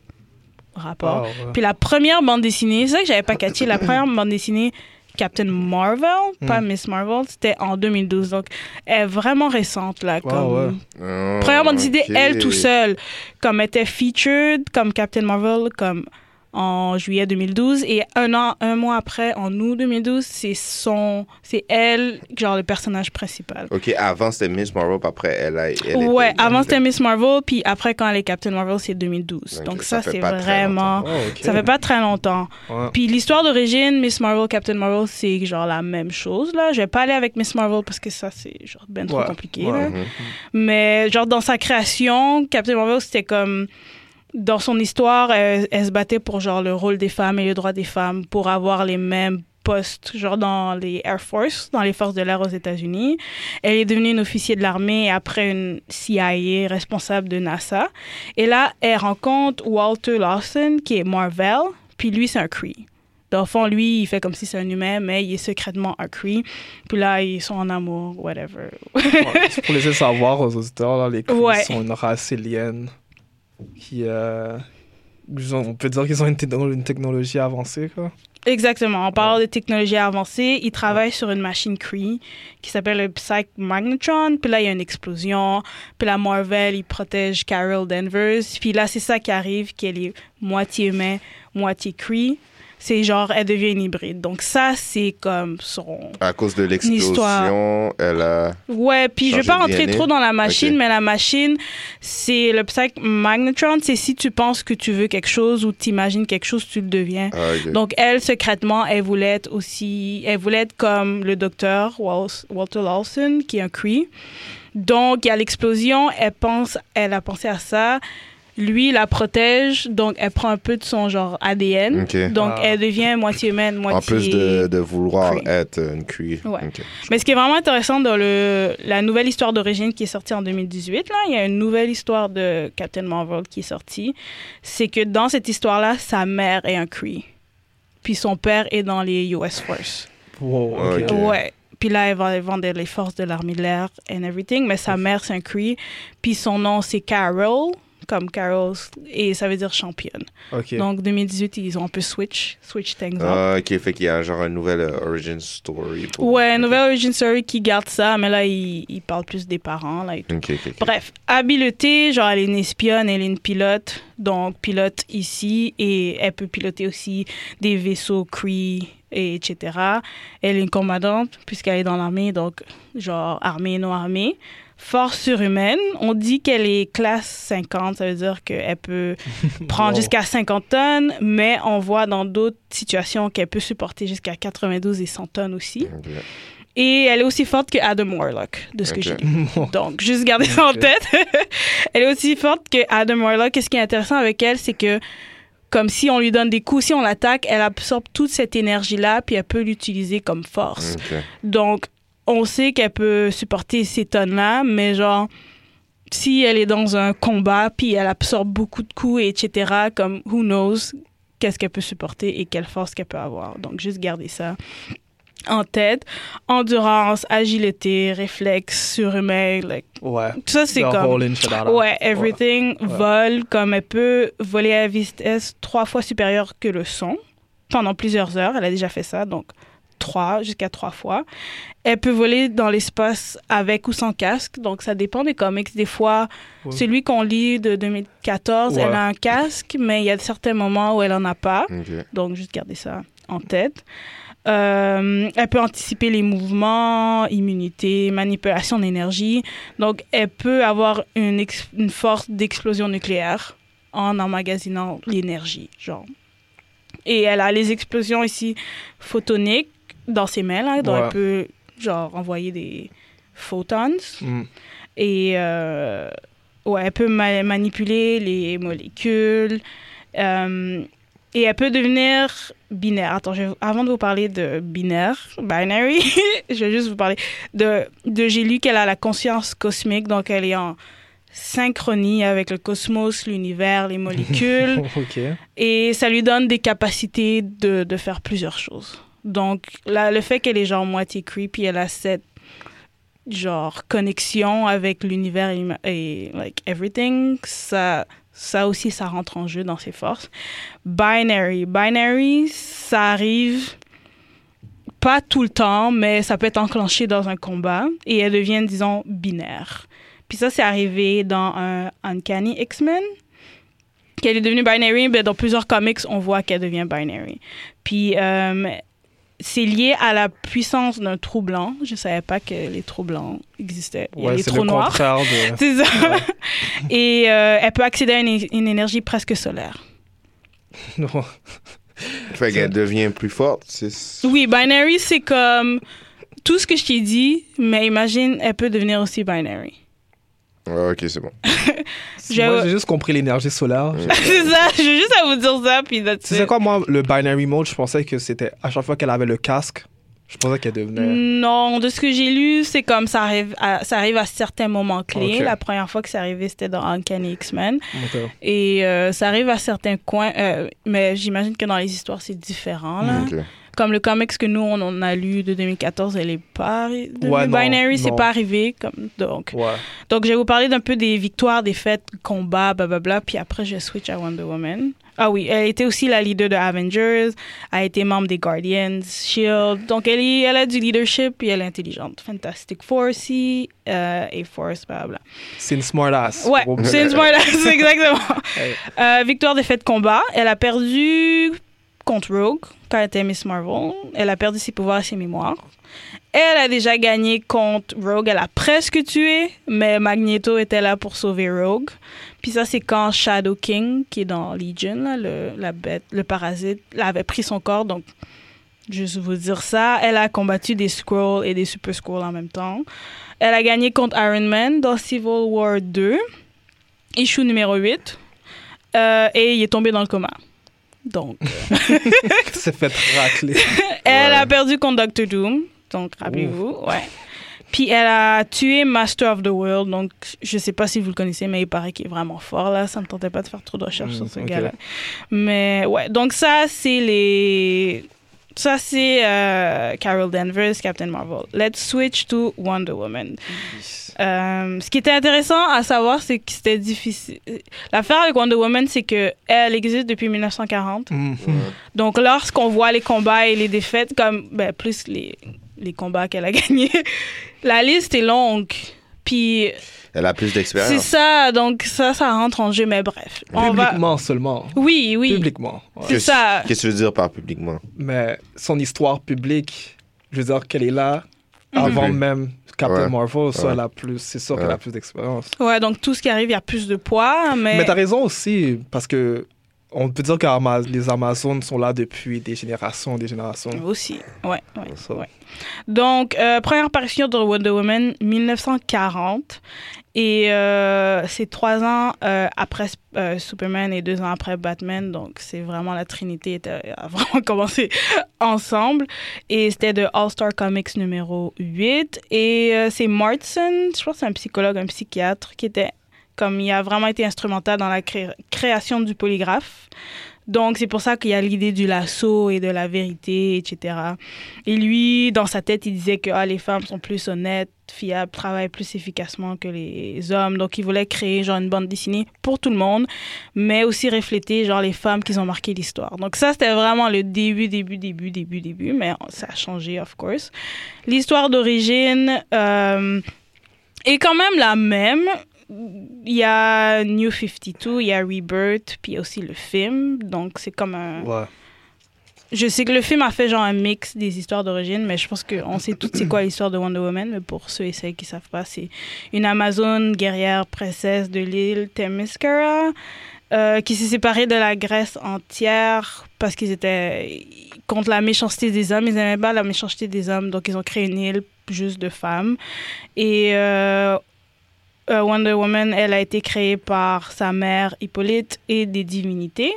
[SPEAKER 3] rapport.
[SPEAKER 4] Ouais.
[SPEAKER 3] Puis la première bande dessinée, c'est ça que j'avais pas catché, la première bande dessinée Captain Marvel, pas
[SPEAKER 4] Hmm.
[SPEAKER 3] Miss Marvel, c'était en 2012. Donc, elle est vraiment récente, là.
[SPEAKER 4] Ouais,
[SPEAKER 3] comme...
[SPEAKER 4] ouais.
[SPEAKER 2] Oh,
[SPEAKER 3] Première bande dessinée,
[SPEAKER 2] ok.
[SPEAKER 3] elle tout seule, comme était featured comme Captain Marvel, comme en juillet 2012 et un an, un mois après, en août 2012, c'est son, c'est elle, genre le personnage principal.
[SPEAKER 2] Ok, avant c'était Miss Marvel, puis après elle a. Elle
[SPEAKER 3] ouais,
[SPEAKER 2] était-
[SPEAKER 3] avant c'était Miss Marvel, puis après quand elle est Captain Marvel, c'est 2012.
[SPEAKER 2] Ok,
[SPEAKER 3] Donc
[SPEAKER 2] ça
[SPEAKER 3] c'est vraiment,
[SPEAKER 4] Oh, ok.
[SPEAKER 3] ça fait pas très longtemps.
[SPEAKER 4] Ouais.
[SPEAKER 3] Puis l'histoire d'origine, Miss Marvel, Captain Marvel, c'est genre la même chose là. Je vais pas aller avec Miss Marvel parce que ça c'est genre ben trop
[SPEAKER 4] Ouais,
[SPEAKER 3] compliqué
[SPEAKER 4] ouais.
[SPEAKER 3] là.
[SPEAKER 2] Mhm.
[SPEAKER 3] Mais genre dans sa création, Captain Marvel c'était comme dans son histoire, elle, elle se battait pour genre le rôle des femmes et les droits des femmes pour avoir les mêmes postes, genre dans les Air Force, dans les forces de l'air aux États-Unis. Elle est devenue une officier de l'armée après une CIA responsable de NASA. Et là, elle rencontre Walter Lawson qui est Marvel, puis lui c'est un Cree. Dans le fond, lui, il fait comme si c'est un humain, mais il est secrètement un Cree. Puis là, ils sont en amour, whatever.
[SPEAKER 4] Ouais, pour laisser savoir aux auditeurs, là, les Kree
[SPEAKER 3] Ouais.
[SPEAKER 4] sont une race alien qui. euh, ils on peut dire qu'ils ont une, une technologie avancée, quoi.
[SPEAKER 3] Exactement. En parlant de technologie avancée, il travaille sur une machine Cree qui s'appelle le Psych Magnetron. Puis là, il y a une explosion. Puis là, Marvel, il protège Carol Danvers. Puis là, c'est ça qui arrive, qu'elle est moitié humain, moitié Cree. C'est genre, elle devient une hybride. Donc ça, c'est comme son...
[SPEAKER 2] À cause de
[SPEAKER 3] histoire.
[SPEAKER 2] l'explosion, elle a.
[SPEAKER 3] Ouais, puis je vais pas rentrer trop dans la machine, mais la machine, c'est le Psych Magnetron. C'est si tu penses que tu veux quelque chose ou t'imagines quelque chose, tu le deviens.
[SPEAKER 2] Ah.
[SPEAKER 3] Donc, elle, secrètement, elle voulait être aussi, elle voulait être comme le docteur Walter Lawson, qui est un Cree. Donc, il y a l'explosion, elle pense, elle a pensé à ça. Lui la protège, donc elle prend un peu de son genre ADN. Donc
[SPEAKER 4] Ah.
[SPEAKER 3] elle devient moitié humaine, moitié.
[SPEAKER 2] En plus de, de vouloir
[SPEAKER 3] Cree.
[SPEAKER 2] être une Cree.
[SPEAKER 3] Ouais. Mais ce qui est vraiment intéressant dans le, la nouvelle histoire d'origine qui est sortie en 2018, là, il y a une nouvelle histoire de Captain Marvel qui est sortie. C'est que dans cette histoire-là, sa mère est un Cree. Puis son père est dans les US Force.
[SPEAKER 4] Wow, ok.
[SPEAKER 2] Ok.
[SPEAKER 3] Ouais. Puis là, elle va vendre les forces de l'armée de l'air and everything. Mais sa mère, c'est un Cree. Puis son nom, c'est Carol, comme Carol, et ça veut dire championne.
[SPEAKER 4] Ok.
[SPEAKER 3] Donc 2018, ils ont un peu switch, switch things up.
[SPEAKER 2] Ah, ok, fait qu'il y a genre une nouvelle euh, origin story. Pour...
[SPEAKER 3] Ouais,
[SPEAKER 2] Ok.
[SPEAKER 3] nouvelle origin story qui garde ça, mais là, il, il parle plus des parents. Là, et tout. Bref, habileté, genre elle est une espionne, elle est une pilote, donc pilote ici, et elle peut piloter aussi des vaisseaux Cree, et etc. Elle est une commandante, puisqu'elle est dans l'armée, donc genre armée, non armée. Force surhumaine, on dit qu'elle est classe 50, ça veut dire qu'elle peut prendre
[SPEAKER 4] Wow.
[SPEAKER 3] jusqu'à 50 tonnes, mais on voit dans d'autres situations qu'elle peut supporter jusqu'à 92 et 100 tonnes aussi. Et elle est aussi forte que Adam Warlock, de ce que j'ai lu. Donc, juste garder ça en tête. elle est aussi forte que Adam Warlock. Et ce qui est intéressant avec elle, c'est que, comme si on lui donne des coups, si on l'attaque, elle absorbe toute cette énergie-là, puis elle peut l'utiliser comme force. Donc, on sait qu'elle peut supporter ces tonnes-là, mais genre, si elle est dans un combat, puis elle absorbe beaucoup de coups, et etc., comme who knows qu'est-ce qu'elle peut supporter et quelle force qu'elle peut avoir. Donc, juste garder ça en tête. Endurance, agilité, réflexe, surhumain, like,
[SPEAKER 4] Ouais.
[SPEAKER 3] tout ça, c'est comme... Ouais, everything
[SPEAKER 4] Ouais.
[SPEAKER 3] vole comme elle peut voler à vitesse trois fois supérieure que le son pendant plusieurs heures. Elle a déjà fait ça, donc trois, jusqu'à trois fois. Elle peut voler dans l'espace avec ou sans casque, donc ça dépend des comics. Des fois,
[SPEAKER 4] Ouais.
[SPEAKER 3] celui qu'on lit de 2014,
[SPEAKER 4] Ouais.
[SPEAKER 3] elle a un casque, mais il y a certains moments où elle en a pas. Donc, juste garder ça en tête. Euh, elle peut anticiper les mouvements, immunité, manipulation d'énergie. Donc, elle peut avoir une, ex- une force d'explosion nucléaire en emmagasinant l'énergie, genre. Et elle a les explosions ici photoniques dans ses donc
[SPEAKER 4] Ouais.
[SPEAKER 3] elle peut, genre, envoyer des photons.
[SPEAKER 4] Mm.
[SPEAKER 3] Et euh, ouais, elle peut ma- manipuler les molécules. euh, et elle peut devenir binaire. Attends, je avant de vous parler de binaire, binary, je vais juste vous parler de, de j'ai lu qu'elle a la conscience cosmique, donc elle est en synchronie avec le cosmos, l'univers, les molécules, et ça lui donne des capacités de, de faire plusieurs choses. Donc, là, le fait qu'elle est genre moitié creepy, elle a cette genre connexion avec l'univers et, et, like everything, ça, ça aussi, ça rentre en jeu dans ses forces. Binary. Binary, ça arrive pas tout le temps, mais ça peut être enclenché dans un combat et elle devient, disons, binaire. Puis ça, c'est arrivé dans un Uncanny X-Men qu'elle est devenue binary, mais dans plusieurs comics, on voit qu'elle devient binary. Puis euh, c'est lié à la puissance d'un trou blanc. Je savais pas que les trous blancs existaient. Il y a
[SPEAKER 4] Ouais,
[SPEAKER 3] les trous
[SPEAKER 4] le
[SPEAKER 3] noirs.
[SPEAKER 4] de.
[SPEAKER 3] C'est ça. Et euh, elle peut accéder à une, une énergie presque solaire.
[SPEAKER 4] Non.
[SPEAKER 2] Fait qu'elle devient plus forte.
[SPEAKER 3] Oui, binary, c'est comme tout ce que je t'ai dit, mais imagine, elle peut devenir aussi binary.
[SPEAKER 2] Ah, ok, c'est bon.
[SPEAKER 4] Moi, j'ai juste compris l'énergie solaire.
[SPEAKER 3] c'est ça, je veux juste à vous dire ça, puis that's
[SPEAKER 4] Tu sais
[SPEAKER 3] it.
[SPEAKER 4] quoi, moi, le binary mode, je pensais que c'était à chaque fois qu'elle avait le casque, je pensais qu'elle devenait.
[SPEAKER 3] Non, de ce que j'ai lu, c'est comme ça arrive à, ça arrive à certains moments clés. La première fois que c'est arrivé, c'était dans Uncanny X-Men. Et euh, ça arrive à certains coins, euh, mais j'imagine que dans les histoires, c'est différent. Là.
[SPEAKER 2] Ok.
[SPEAKER 3] Comme le comics que nous, on en a lu de 2014, elle est pas de
[SPEAKER 4] Ouais, non,
[SPEAKER 3] Binary, c'est pas arrivé. Comme, donc.
[SPEAKER 4] Ouais.
[SPEAKER 3] donc, je vais vous parler d'un peu des victoires, des fêtes, combats, blablabla. Puis après, je switch à Wonder Woman. Ah oui, elle était aussi la leader de Avengers, a été membre des Guardians, Shield. Donc, elle, est- elle a du leadership et elle est intelligente. Fantastic Four aussi, euh, A-Force, blablabla.
[SPEAKER 4] C'est une smart ass.
[SPEAKER 3] Ouais, c'est une smart ass, exactement.
[SPEAKER 4] Hey.
[SPEAKER 3] Euh, victoire des de combat. Elle a perdu contre Rogue quand elle Marvel. Elle a perdu ses pouvoirs et ses mémoires. Elle a déjà gagné contre Rogue. Elle a presque tué, mais Magneto était là pour sauver Rogue. Puis ça, c'est quand Shadow King, qui est dans Legion, le, la bête, le parasite, avait pris son corps. Donc, juste vous dire ça. Elle a combattu des Skrulls et des Super Skrulls en même temps. Elle a gagné contre Iron Man dans Civil War 2. Issue numéro 8. euh, et il est tombé dans le coma. Donc,
[SPEAKER 4] s'est fait racler.
[SPEAKER 3] elle
[SPEAKER 2] Ouais.
[SPEAKER 3] a perdu contre Dr. Doom. Donc, rappelez-vous, ouais. Puis elle a tué Master of the World. Donc, je sais pas si vous le connaissez, mais il paraît qu'il est vraiment fort là. Ça me tentait pas de faire trop de recherches
[SPEAKER 4] Mm,
[SPEAKER 3] sur ce gars-là. Mais ouais, donc ça, c'est les. Ça, c'est euh, Carol Danvers, Captain Marvel. Let's switch to Wonder Woman. Euh, ce qui était intéressant à savoir, c'est que c'était difficile. L'affaire avec Wonder Woman, c'est que elle existe depuis 1940.
[SPEAKER 4] Mhm.
[SPEAKER 3] Donc, lorsqu'on voit les combats et les défaites, comme ben, plus les, les combats qu'elle a gagnés, la liste est longue. Puis,
[SPEAKER 2] Elle a plus
[SPEAKER 3] c'est
[SPEAKER 2] d'expérience.
[SPEAKER 3] ça, donc ça, ça rentre en jeu, mais bref. On va...
[SPEAKER 4] Publiquement seulement.
[SPEAKER 3] Oui, oui.
[SPEAKER 4] Publiquement. ouais.
[SPEAKER 3] C'est ça.
[SPEAKER 2] Qu'est-ce que tu veux dire par publiquement?
[SPEAKER 4] Mais son histoire publique, je veux dire qu'elle est là avant
[SPEAKER 2] Mhm.
[SPEAKER 4] même Captain
[SPEAKER 2] Ouais.
[SPEAKER 4] Marvel, ça,
[SPEAKER 2] Ouais.
[SPEAKER 4] elle a plus, c'est sûr qu'elle a plus d'expérience.
[SPEAKER 3] Ouais, donc tout ce qui arrive, il y a plus de poids, mais...
[SPEAKER 4] Mais t'as raison aussi, parce que on peut dire que les Amazones sont là depuis des générations, des générations.
[SPEAKER 3] Aussi, ouais, ouais,
[SPEAKER 4] Ça.
[SPEAKER 3] ouais. Donc, euh, première apparition de Wonder Woman, 1940. Et euh, c'est trois ans euh, après euh, Superman et deux ans après Batman. Donc, c'est vraiment la Trinité était- a vraiment commencé ensemble. Et c'était de All-Star Comics numéro 8. Et euh, c'est Martson, je pense c'est un psychologue, un psychiatre, qui était comme il a vraiment été instrumental dans la cré- création du polygraphe. Donc, c'est pour ça qu'il y a l'idée du lasso et de la vérité, etc. Et lui, dans sa tête, il disait que ah, les femmes sont plus honnêtes, fiables, travaillent plus efficacement que les hommes. Donc, il voulait créer genre une bande dessinée pour tout le monde, mais aussi refléter genre les femmes qui ont marqué l'histoire. Donc, ça, c'était vraiment le début, début, début, début, début, mais ça a changé, of course. L'histoire d'origine euh, est quand même la même. Il y a New 52, il y a Rebirth, puis il y a aussi le film. Donc, c'est comme un.
[SPEAKER 4] Ouais.
[SPEAKER 3] Je sais que le film a fait genre un mix des histoires d'origine, mais je pense qu'on sait toutes c'est quoi l'histoire de Wonder Woman. Mais pour ceux et celles qui savent pas, c'est une Amazone guerrière princesse de l'île Themyscira euh, qui s'est séparée de la Grèce entière parce qu'ils étaient contre la méchanceté des hommes. Ils n'aimaient pas la méchanceté des hommes, donc ils ont créé une île juste de femmes. Et euh, Wonder Woman, elle a été créée par sa mère Hippolyte et des divinités.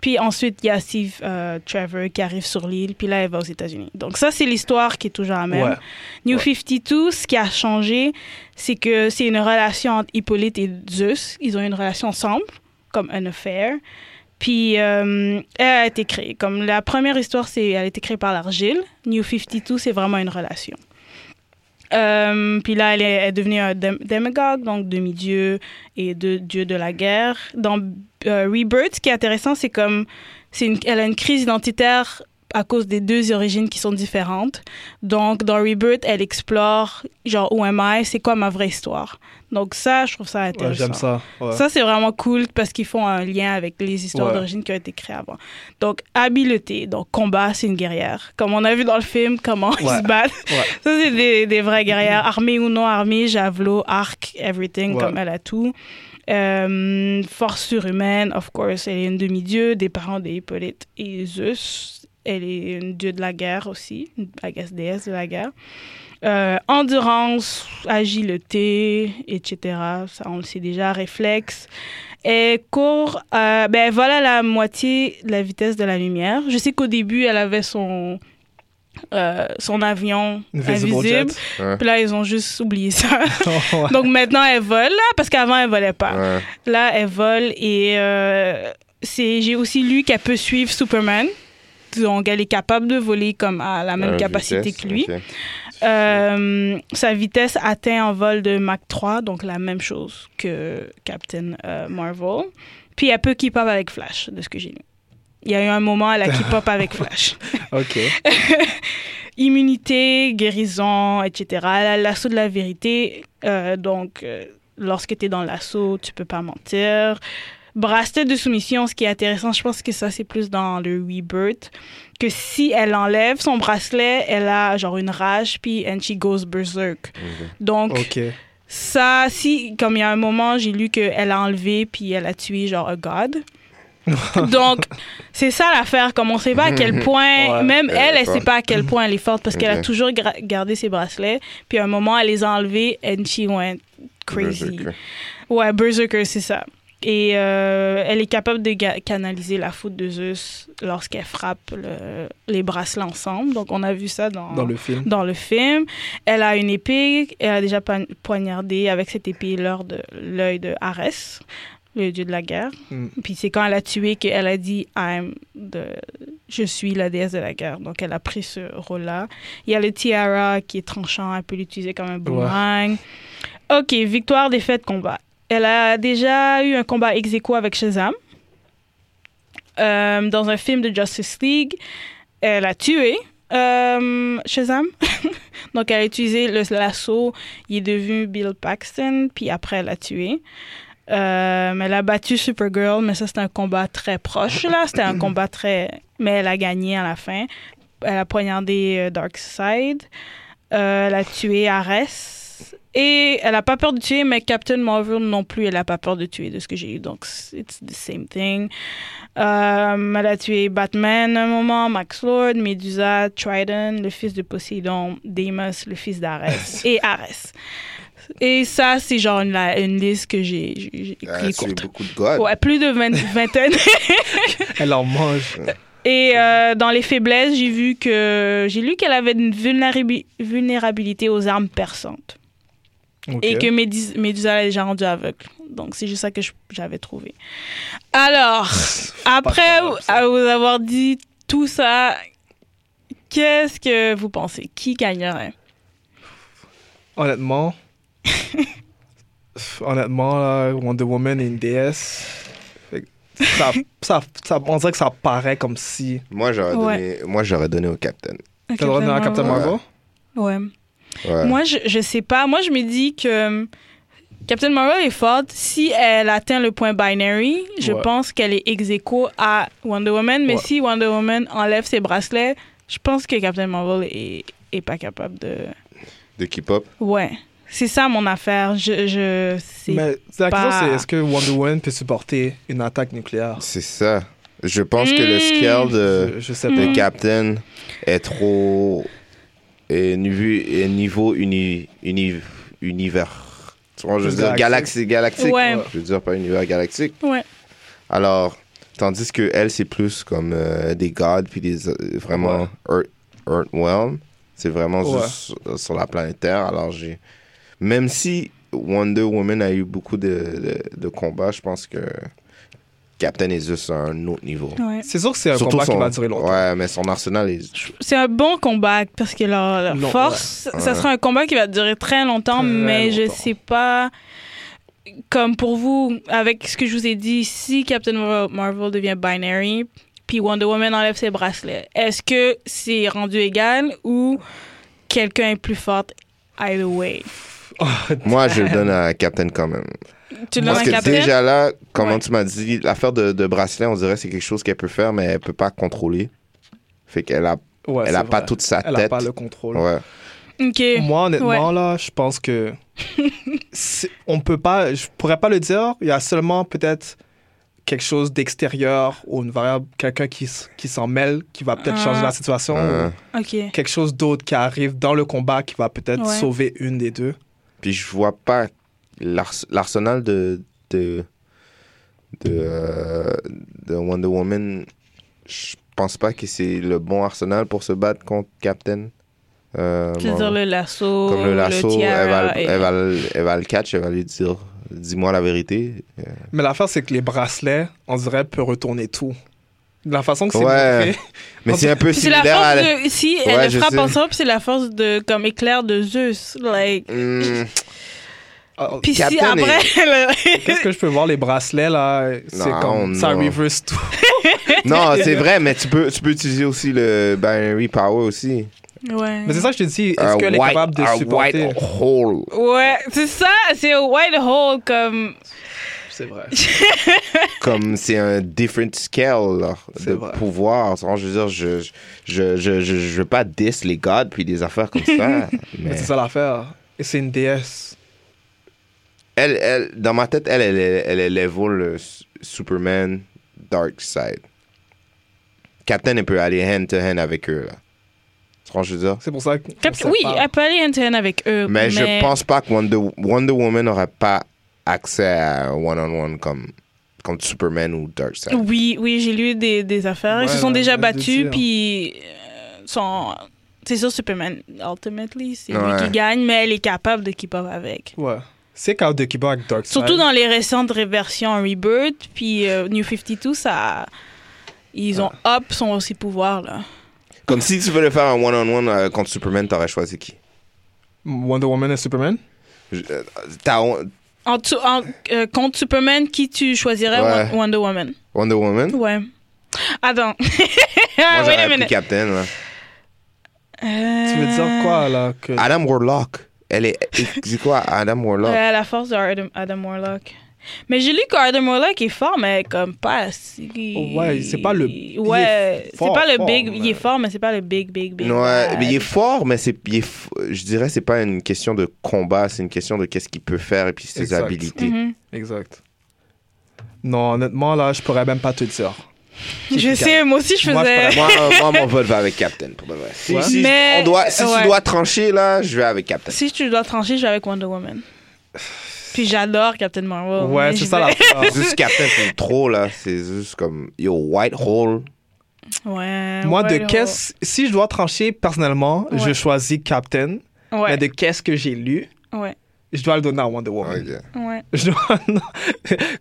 [SPEAKER 3] Puis ensuite, il y a Steve euh, Trevor qui arrive sur l'île, puis là, elle va aux États-Unis. Donc ça, c'est l'histoire qui est toujours la même.
[SPEAKER 4] Ouais.
[SPEAKER 3] New 52, ce qui a changé, c'est que c'est une relation entre Hippolyte et Zeus. Ils ont une relation ensemble, comme un affair. Puis euh, elle a été créée. Comme la première histoire, c'est elle a été créée par l'argile. New 52, c'est vraiment une relation. Euh, puis là, elle est, elle est devenue un demagogue, donc demi-dieu et de, dieu de la guerre. Dans euh, Rebirth, ce qui est intéressant, c'est comme une, elle a une crise identitaire à cause des deux origines qui sont différentes. Donc, dans Rebirth, elle explore, genre, où am I, c'est quoi ma vraie histoire? Donc, ça, je trouve ça
[SPEAKER 4] Ouais,
[SPEAKER 3] intéressant.
[SPEAKER 4] j'aime ça. ouais.
[SPEAKER 3] Ça, c'est vraiment cool parce qu'ils font un lien avec les histoires
[SPEAKER 4] Ouais.
[SPEAKER 3] d'origine qui ont été créées avant. Donc, habileté. Donc, combat, c'est une guerrière. Comme on a vu dans le film, comment ils se battent. Ça, c'est des, des vraies guerrières. Armée ou non armée, javelot, arc, everything, comme elle a tout. Euh, force surhumaine, of course. Elle est une demi-dieu, des parents d'Hippolyte et Zeus. Elle est une dieu de la guerre aussi, guess, déesse de la guerre. Euh, endurance, agilité, etc. Ça, on le sait déjà. Réflexe. Elle court, euh, ben, elle vole à la moitié de la vitesse de la lumière. Je sais qu'au début, elle avait son, euh, son avion
[SPEAKER 4] Invisible
[SPEAKER 3] invisible.
[SPEAKER 4] Jet.
[SPEAKER 2] Ouais.
[SPEAKER 3] Puis là, ils ont juste oublié ça.
[SPEAKER 4] Ouais.
[SPEAKER 3] Donc maintenant, elle vole, là, parce qu'avant, elle volait pas.
[SPEAKER 2] Ouais.
[SPEAKER 3] Là, elle vole et euh, c'est, j'ai aussi lu qu'elle peut suivre Superman. Donc, elle est capable de voler comme à la même
[SPEAKER 2] Euh,
[SPEAKER 3] capacité
[SPEAKER 2] vitesse,
[SPEAKER 3] que lui. Euh, sa vitesse atteint en vol de Mach 3, donc la même chose que Captain euh, Marvel. Puis elle peut keep up avec Flash, de ce que j'ai lu. Il y a eu un moment, elle a keep up avec Flash.
[SPEAKER 4] Ok.
[SPEAKER 3] Immunité, guérison, etc. L'assaut de la vérité. euh, donc, lorsque tu es dans l'assaut, tu peux pas mentir. Bracelet de soumission, ce qui est intéressant, je pense que ça, c'est plus dans le Rebirth, que si elle enlève son bracelet, elle a genre une rage, puis and she goes berserk. Donc, ça, si, comme il y a un moment, j'ai lu qu'elle a enlevé, puis elle a tué genre un god. Donc, c'est ça l'affaire, comme on sait pas à quel point,
[SPEAKER 4] Ouais,
[SPEAKER 3] même
[SPEAKER 2] elle
[SPEAKER 3] elle, elle sait pas à quel point elle est forte, parce qu'elle a toujours gardé ses bracelets, puis à un moment, elle les a enlevés, and she went crazy.
[SPEAKER 2] Berserker.
[SPEAKER 3] Ouais, Berserker, c'est ça. Et euh, elle est capable de canaliser la faute de Zeus lorsqu'elle frappe le- les bracelets ensemble. Donc, on a vu ça dans,
[SPEAKER 4] Dans le film.
[SPEAKER 3] dans le film. Elle a une épée. Elle a déjà poignardé avec cette épée l'heure de l'œil de Arès, le dieu de la guerre.
[SPEAKER 4] Mm.
[SPEAKER 3] Puis c'est quand elle a tué qu'elle a dit I'm the- Je suis la déesse de la guerre. Donc elle a pris ce rôle-là. Il y a le tiara qui est tranchant. Elle peut l'utiliser comme un boomerang. Ok, victoire, défaite, combat. Elle a déjà eu un combat ex aequo avec Shazam. Euh, dans un film de Justice League, elle a tué euh, Shazam. Donc, elle a utilisé le lasso. Il est devenu Bill Paxton. Puis après, elle a tué. Euh, elle a battu Supergirl, mais ça, c'était un combat très proche, là. C'était un combat très... Mais elle a gagné à la fin. Elle a poignardé euh, Darkseid. Elle a tué Ares. Et elle a pas peur de tuer, mais Captain Marvel non plus, elle a pas peur de tuer, de ce que j'ai eu. Donc, it's the same thing. Euh, elle a tué Batman à un moment, Max Lord, Medusa, Trident, le fils de Poséidon, Deimos, le fils d'Arès, et Arès. Et ça, c'est genre une, la- une liste que j'ai j'ai- j'ai
[SPEAKER 2] Ah,
[SPEAKER 3] écrit
[SPEAKER 2] c'est
[SPEAKER 3] courte.
[SPEAKER 2] beaucoup de God.
[SPEAKER 3] Ouais, plus de vingt- vingtaine.
[SPEAKER 4] Elle en mange.
[SPEAKER 3] Et euh, dans les faiblesses, j'ai vu que j'ai lu qu'elle avait une vulnérabi- vulnérabilité aux armes perçantes Et que Médis- Médusa est déjà rendue aveugle. Donc c'est juste ça que j'avais trouvé. Alors, après à vous avoir dit tout ça, qu'est-ce que vous pensez? Qui gagnerait?
[SPEAKER 4] Honnêtement, honnêtement, là, Wonder Woman est une déesse. Ça, ça, ça, on dirait que ça paraît comme si.
[SPEAKER 2] Moi, j'aurais
[SPEAKER 3] Ouais.
[SPEAKER 2] donné, moi, j'aurais donné au Captain.
[SPEAKER 4] T'as donner à Captain
[SPEAKER 2] Marvel.
[SPEAKER 4] Marvel?
[SPEAKER 3] Ouais.
[SPEAKER 2] Ouais.
[SPEAKER 3] Moi, je, je sais pas. Moi, je me dis que Captain Marvel est forte. Si elle atteint le point binary, je
[SPEAKER 4] Ouais.
[SPEAKER 3] pense qu'elle est ex aequo à Wonder Woman. Mais
[SPEAKER 4] Ouais.
[SPEAKER 3] si Wonder Woman enlève ses bracelets, je pense que Captain Marvel est, est pas capable de.
[SPEAKER 2] De K-pop.
[SPEAKER 3] Ouais. C'est ça mon affaire. Je, je sais.
[SPEAKER 4] Mais la
[SPEAKER 3] pas-
[SPEAKER 4] question, c'est est-ce que Wonder Woman peut supporter une attaque nucléaire?
[SPEAKER 2] C'est ça. Je pense que le
[SPEAKER 3] Mm.
[SPEAKER 2] scale de,
[SPEAKER 4] je, je sais
[SPEAKER 2] de. Captain est trop. Est niveau, est niveau uni, uni- univers. Tu vois, je veux dire, galaxie, galactique.
[SPEAKER 3] Ouais.
[SPEAKER 2] Je veux dire, pas univers galactique.
[SPEAKER 3] Ouais.
[SPEAKER 2] Alors, tandis que elle, c'est plus comme euh, des gods, puis des, euh, vraiment Earth, Earthrealm. C'est vraiment
[SPEAKER 4] Ouais.
[SPEAKER 2] juste sur, sur la planète Terre. Alors, j'ai. Même si Wonder Woman a eu beaucoup de, de, de combats, je pense que Captain est juste à un autre niveau.
[SPEAKER 3] Ouais.
[SPEAKER 4] C'est sûr que c'est un
[SPEAKER 2] Surtout
[SPEAKER 4] combat qui va durer longtemps.
[SPEAKER 2] Ouais, mais son arsenal est.
[SPEAKER 3] C'est un bon combat parce que leur, leur force,
[SPEAKER 2] ouais.
[SPEAKER 3] ça sera un combat qui va durer très longtemps,
[SPEAKER 4] Très
[SPEAKER 3] mais je
[SPEAKER 4] longtemps.
[SPEAKER 3] sais pas. Comme pour vous, avec ce que je vous ai dit, si Captain Mar- Marvel devient binary, puis Wonder Woman enlève ses bracelets, est-ce que c'est rendu égal ou quelqu'un est plus forte? Either way?
[SPEAKER 2] Moi, je le donne à Captain quand même.
[SPEAKER 3] Tu
[SPEAKER 2] Parce que déjà là, comment
[SPEAKER 3] Ouais.
[SPEAKER 2] tu m'as dit, l'affaire de, de bracelet, on dirait que c'est quelque chose qu'elle peut faire, mais elle peut pas contrôler. Fait qu'elle a,
[SPEAKER 4] Ouais,
[SPEAKER 2] elle a pas toute sa
[SPEAKER 4] Elle a
[SPEAKER 2] tête.
[SPEAKER 4] pas le contrôle.
[SPEAKER 2] Ouais.
[SPEAKER 4] Moi, honnêtement, là, je pense que on peut pas, je pourrais pas le dire. Il y a seulement peut-être quelque chose d'extérieur ou une variable, quelqu'un qui, s'en mêle, qui va peut-être
[SPEAKER 3] Ah.
[SPEAKER 4] changer la situation.
[SPEAKER 2] Euh,
[SPEAKER 4] ou quelque chose d'autre qui arrive dans le combat qui va peut-être
[SPEAKER 3] Ouais.
[SPEAKER 4] sauver une des deux.
[SPEAKER 2] Puis je vois pas l'arsenal de de de, euh, de Wonder Woman. Je pense pas que c'est le bon arsenal pour se battre contre Captain. Euh, bon,
[SPEAKER 3] dire le lasso,
[SPEAKER 2] comme le lasso,
[SPEAKER 3] tiara
[SPEAKER 2] elle, va,
[SPEAKER 3] et-
[SPEAKER 2] elle, va, le- elle va le catch, elle va lui dire dis-moi la vérité.
[SPEAKER 4] Mais l'affaire, c'est que les bracelets, on dirait, peut retourner tout. De la façon que c'est
[SPEAKER 2] Ouais.
[SPEAKER 4] montré,
[SPEAKER 2] Mais c'est un peu
[SPEAKER 3] C'est la
[SPEAKER 2] similaire
[SPEAKER 3] force
[SPEAKER 2] à la-
[SPEAKER 3] de. Si
[SPEAKER 2] Ouais,
[SPEAKER 3] elle frappe ensemble, c'est la force de. Comme éclair de Zeus. Like.
[SPEAKER 2] Hmm,
[SPEAKER 4] Ah,
[SPEAKER 3] Puis si après.
[SPEAKER 4] Qu'est-ce que je peux voir, les bracelets, là, c'est comme, ça
[SPEAKER 2] non.
[SPEAKER 4] reverse tout.
[SPEAKER 2] non, c'est vrai, mais tu peux, tu peux utiliser aussi le binary power aussi.
[SPEAKER 3] ouais.
[SPEAKER 4] Mais c'est ça que je te dis, est-ce qu'elle est
[SPEAKER 2] white-
[SPEAKER 4] capable de
[SPEAKER 2] un
[SPEAKER 4] supporter?
[SPEAKER 2] white hole.
[SPEAKER 3] Ouais, c'est ça. C'est un white hole comme.
[SPEAKER 4] C'est vrai.
[SPEAKER 2] comme c'est un different scale là,
[SPEAKER 4] C'est
[SPEAKER 2] de
[SPEAKER 4] vrai.
[SPEAKER 2] pouvoir. Je veux dire, je, je, je, je, je veux pas diss les gods puis des affaires comme ça.
[SPEAKER 4] Mais
[SPEAKER 2] mais
[SPEAKER 4] c'est ça l'affaire. Et c'est une déesse.
[SPEAKER 2] Elle, elle, dans ma tête, elle, elle, est- elle est level euh, S- Superman Dark Side. Captain, elle peut aller hand to hand avec eux là. Tu vois, je veux dire?
[SPEAKER 4] C'est pour ça que.
[SPEAKER 3] Cap-
[SPEAKER 4] on
[SPEAKER 3] Oui, elle peut aller hand-to-hand avec eux.
[SPEAKER 2] Mais, je pense pas que Wonder, Wonder Woman n'aurait pas accès à one-on-one comme contre Superman ou Darkseid.
[SPEAKER 3] Oui, oui, j'ai lu des, des affaires. Ils se
[SPEAKER 4] Ouais,
[SPEAKER 3] sont
[SPEAKER 4] là,
[SPEAKER 3] déjà battus, puis euh, sont. C'est sûr, Superman, ultimately, c'est
[SPEAKER 2] Ouais.
[SPEAKER 3] lui qui gagne, mais elle est capable de keep up avec.
[SPEAKER 4] Ouais. C'est capable de avec Darkseid.
[SPEAKER 3] Surtout dans les récentes versions Rebirth, puis euh, New 52, ça. Ils ont up son, ses pouvoirs, là.
[SPEAKER 2] Comme si tu voulais faire un one-on-one euh, contre Superman, t'aurais choisi qui?
[SPEAKER 4] Wonder Woman et Superman?
[SPEAKER 2] Je- euh, t'as-
[SPEAKER 3] En, tu- en- euh, contre Superman, qui tu choisirais?
[SPEAKER 2] Ouais.
[SPEAKER 3] Wonder Woman
[SPEAKER 2] Wonder Woman?
[SPEAKER 3] Ouais. Attends.
[SPEAKER 2] Moi,
[SPEAKER 3] Wait a
[SPEAKER 2] j'aurais pris
[SPEAKER 3] minute.
[SPEAKER 2] Captain. là.
[SPEAKER 4] Tu veux dire
[SPEAKER 3] Euh,
[SPEAKER 4] quoi, là que...
[SPEAKER 2] Adam Warlock. Elle est. C'est quoi, Adam Warlock?
[SPEAKER 3] Ouais, la force de Adam, Adam Warlock. Mais j'ai lu qu'Adam Warlock est fort, mais comme pas si...
[SPEAKER 4] Ouais, c'est pas le-
[SPEAKER 3] Ouais,
[SPEAKER 4] est
[SPEAKER 3] c'est pas le
[SPEAKER 4] fort,
[SPEAKER 3] big...
[SPEAKER 4] mais-
[SPEAKER 3] Il est fort, mais c'est pas le big, big, big.
[SPEAKER 2] Ouais,
[SPEAKER 3] bad.
[SPEAKER 2] mais il est fort, mais c'est, il est f- je dirais, c'est pas une question de combat, c'est une question de qu'est-ce qu'il peut faire et puis ses
[SPEAKER 4] Exact.
[SPEAKER 2] habilités.
[SPEAKER 3] Mhm.
[SPEAKER 4] Exact. Non, honnêtement, là, je pourrais même pas te dire.
[SPEAKER 3] Je sais, moi aussi, je faisais...
[SPEAKER 2] moi, moi, mon vote va avec Captain, pour de vrai. Si,
[SPEAKER 4] Ouais.
[SPEAKER 2] si
[SPEAKER 3] Mais-
[SPEAKER 2] on doit, si
[SPEAKER 3] ouais.
[SPEAKER 2] tu dois trancher, là, je vais avec Captain.
[SPEAKER 3] Si tu dois trancher, je vais avec Wonder Woman. Puis j'adore Captain Marvel.
[SPEAKER 4] Ouais,
[SPEAKER 3] mais
[SPEAKER 4] c'est
[SPEAKER 3] je
[SPEAKER 4] ça
[SPEAKER 3] vais-
[SPEAKER 4] la
[SPEAKER 2] juste Captain, c'est trop, là. C'est juste comme, yo, White Hole.
[SPEAKER 3] Ouais.
[SPEAKER 4] Moi,
[SPEAKER 3] ouais,
[SPEAKER 4] de qu'est-ce... Si je dois trancher, personnellement,
[SPEAKER 3] Ouais.
[SPEAKER 4] je choisis Captain.
[SPEAKER 3] Ouais.
[SPEAKER 4] Mais de qu'est-ce que j'ai lu,
[SPEAKER 3] Ouais.
[SPEAKER 4] je dois le donner à Wonder Woman.
[SPEAKER 2] Ok.
[SPEAKER 3] Ouais.
[SPEAKER 4] Je dois... non.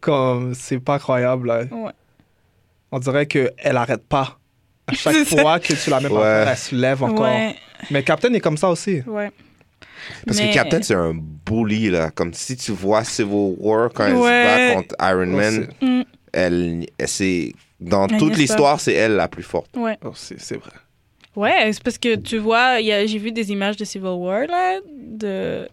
[SPEAKER 4] Comme... C'est pas croyable, là.
[SPEAKER 3] Ouais.
[SPEAKER 4] On dirait qu'elle arrête pas. À chaque fois que tu la mets
[SPEAKER 2] Ouais.
[SPEAKER 4] terre, elle se lève encore.
[SPEAKER 3] Ouais.
[SPEAKER 4] Mais Captain est comme ça aussi.
[SPEAKER 3] Ouais.
[SPEAKER 2] Parce
[SPEAKER 3] Mais-
[SPEAKER 2] que Captain, c'est un bully, là. Comme si tu vois Civil War quand elle se bat contre Iron Man,
[SPEAKER 4] Oh,
[SPEAKER 3] Mm.
[SPEAKER 2] elle, elle- c'est, dans
[SPEAKER 3] Elle
[SPEAKER 2] toute l'histoire, c'est elle la plus forte.
[SPEAKER 3] Ouais.
[SPEAKER 4] Oh, c'est vrai.
[SPEAKER 3] Ouais, c'est parce que tu vois, il y a- j'ai vu des images de Civil War, là, de...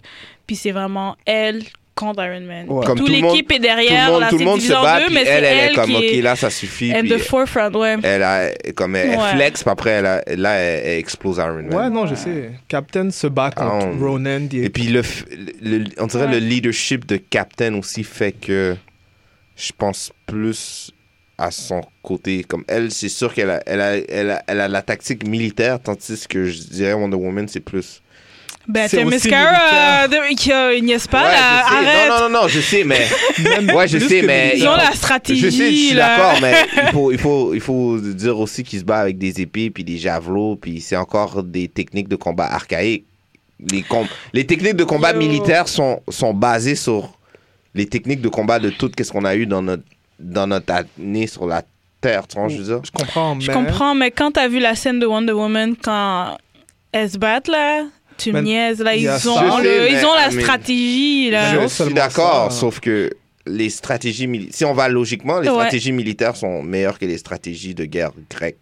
[SPEAKER 3] puis c'est vraiment elle contre Iron Man.
[SPEAKER 4] Ouais.
[SPEAKER 2] Comme
[SPEAKER 3] Toute
[SPEAKER 2] tout le monde-
[SPEAKER 3] l'équipe est
[SPEAKER 2] Tout le
[SPEAKER 3] derrière,
[SPEAKER 2] monde, tout le monde se bat,
[SPEAKER 3] deux,
[SPEAKER 2] puis
[SPEAKER 3] mais
[SPEAKER 2] elle,
[SPEAKER 3] c'est
[SPEAKER 2] elle est
[SPEAKER 3] elle
[SPEAKER 2] comme,
[SPEAKER 3] qui
[SPEAKER 2] OK,
[SPEAKER 3] est
[SPEAKER 2] là, ça suffit. puis
[SPEAKER 3] the forefront, ouais.
[SPEAKER 2] elle, a, comme elle, elle
[SPEAKER 3] Ouais.
[SPEAKER 2] flex, puis après, elle, a- là, elle, elle explose Iron Man.
[SPEAKER 4] Ouais, non, je sais. Captain se bat contre
[SPEAKER 2] Ah, on-
[SPEAKER 4] Ronan.
[SPEAKER 2] Et puis, le, on dirait
[SPEAKER 3] Ouais.
[SPEAKER 2] le leadership de Captain aussi fait que je pense plus à son côté. Comme elle, c'est sûr qu'elle a, elle a, elle a, elle a la tactique militaire, tandis que je dirais Wonder Woman, c'est plus.
[SPEAKER 3] Ben,
[SPEAKER 4] aussi
[SPEAKER 3] Mascara, de, qui a une pas,
[SPEAKER 2] Ouais,
[SPEAKER 3] là, arrête.
[SPEAKER 2] Non, non, non, non, je sais, mais.
[SPEAKER 4] Même
[SPEAKER 2] ouais, je sais, mais.
[SPEAKER 3] Ils ont la stratégie,
[SPEAKER 2] Je sais, je suis d'accord, mais il faut, il, faut, il faut dire aussi qu'il se bat avec des épées, puis des javelots, puis c'est encore des techniques de combat archaïques. Les, com- les techniques de combat
[SPEAKER 3] Yo.
[SPEAKER 2] militaires sont, sont basées sur les techniques de combat de tout ce qu'on a eu dans notre, dans notre année sur la Terre, tu vois, je veux dire?
[SPEAKER 4] Je comprends, mais...
[SPEAKER 3] Je comprends, mais quand t'as vu la scène de Wonder Woman, quand elles se battent, là, tu me niaises, là, ils ont, le-
[SPEAKER 2] sais,
[SPEAKER 3] ils
[SPEAKER 2] mais-
[SPEAKER 3] ont la
[SPEAKER 2] mais-
[SPEAKER 3] stratégie, là.
[SPEAKER 2] Je suis d'accord, sauf que les stratégies militaires, si on va logiquement, les
[SPEAKER 3] Ouais.
[SPEAKER 2] stratégies militaires sont meilleures que les stratégies de guerre grecques.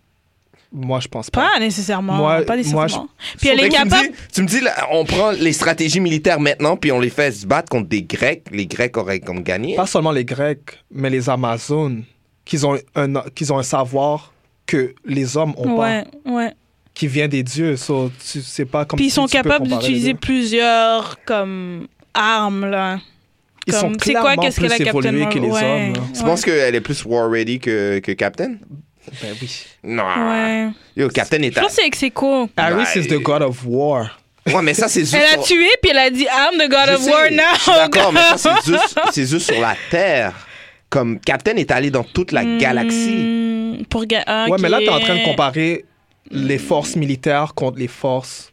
[SPEAKER 4] Moi, je pense pas.
[SPEAKER 3] Pas nécessairement.
[SPEAKER 4] Moi-
[SPEAKER 3] pas nécessairement.
[SPEAKER 4] moi,
[SPEAKER 3] Puis elle est
[SPEAKER 2] tu me dis- Tu me dis, là, on prend les stratégies militaires maintenant, puis on les fait se battre contre des Grecs. Les Grecs auraient comme gagné.
[SPEAKER 4] Pas seulement les Grecs, mais les Amazones, qu'ils ont un, qu'ils ont un savoir que les hommes ont
[SPEAKER 3] Ouais,
[SPEAKER 4] pas,
[SPEAKER 3] ouais.
[SPEAKER 4] Qui vient des dieux. So, tu sais pas comme
[SPEAKER 3] Puis ils sont capables d'utiliser plusieurs comme armes là.
[SPEAKER 4] Ils sont
[SPEAKER 3] Comme, c'est quoi,
[SPEAKER 4] clairement
[SPEAKER 3] qu'est-ce que
[SPEAKER 4] plus
[SPEAKER 3] la Captain
[SPEAKER 4] que les
[SPEAKER 3] Marvel-
[SPEAKER 4] hommes.
[SPEAKER 3] Ouais.
[SPEAKER 4] là.
[SPEAKER 2] Tu penses qu'elle est plus war ready que, que Captain?
[SPEAKER 4] Ben oui.
[SPEAKER 2] Non.
[SPEAKER 3] Ouais.
[SPEAKER 2] Yo, Captain est
[SPEAKER 3] Je
[SPEAKER 2] à...
[SPEAKER 3] pense que c'est cool.
[SPEAKER 4] Harris
[SPEAKER 2] Ouais.
[SPEAKER 4] is the god of war.
[SPEAKER 2] Ouais, mais ça, c'est juste...
[SPEAKER 3] Elle a tué puis elle a dit I'm the God
[SPEAKER 2] Je
[SPEAKER 3] of
[SPEAKER 2] sais,
[SPEAKER 3] War
[SPEAKER 2] je
[SPEAKER 3] now.
[SPEAKER 2] suis d'accord, mais ça, c'est juste, c'est juste sur la Terre. Comme Captain est allé dans toute la galaxie.
[SPEAKER 3] Hmm, pour ga- ah,
[SPEAKER 4] Ouais, mais là, t'es en train de comparer les forces militaires contre les forces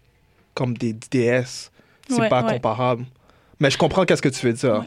[SPEAKER 4] comme des déesses. C'est
[SPEAKER 3] Ouais,
[SPEAKER 4] pas
[SPEAKER 3] ouais.
[SPEAKER 4] comparable. Mais je comprends qu'est-ce que tu veux dire.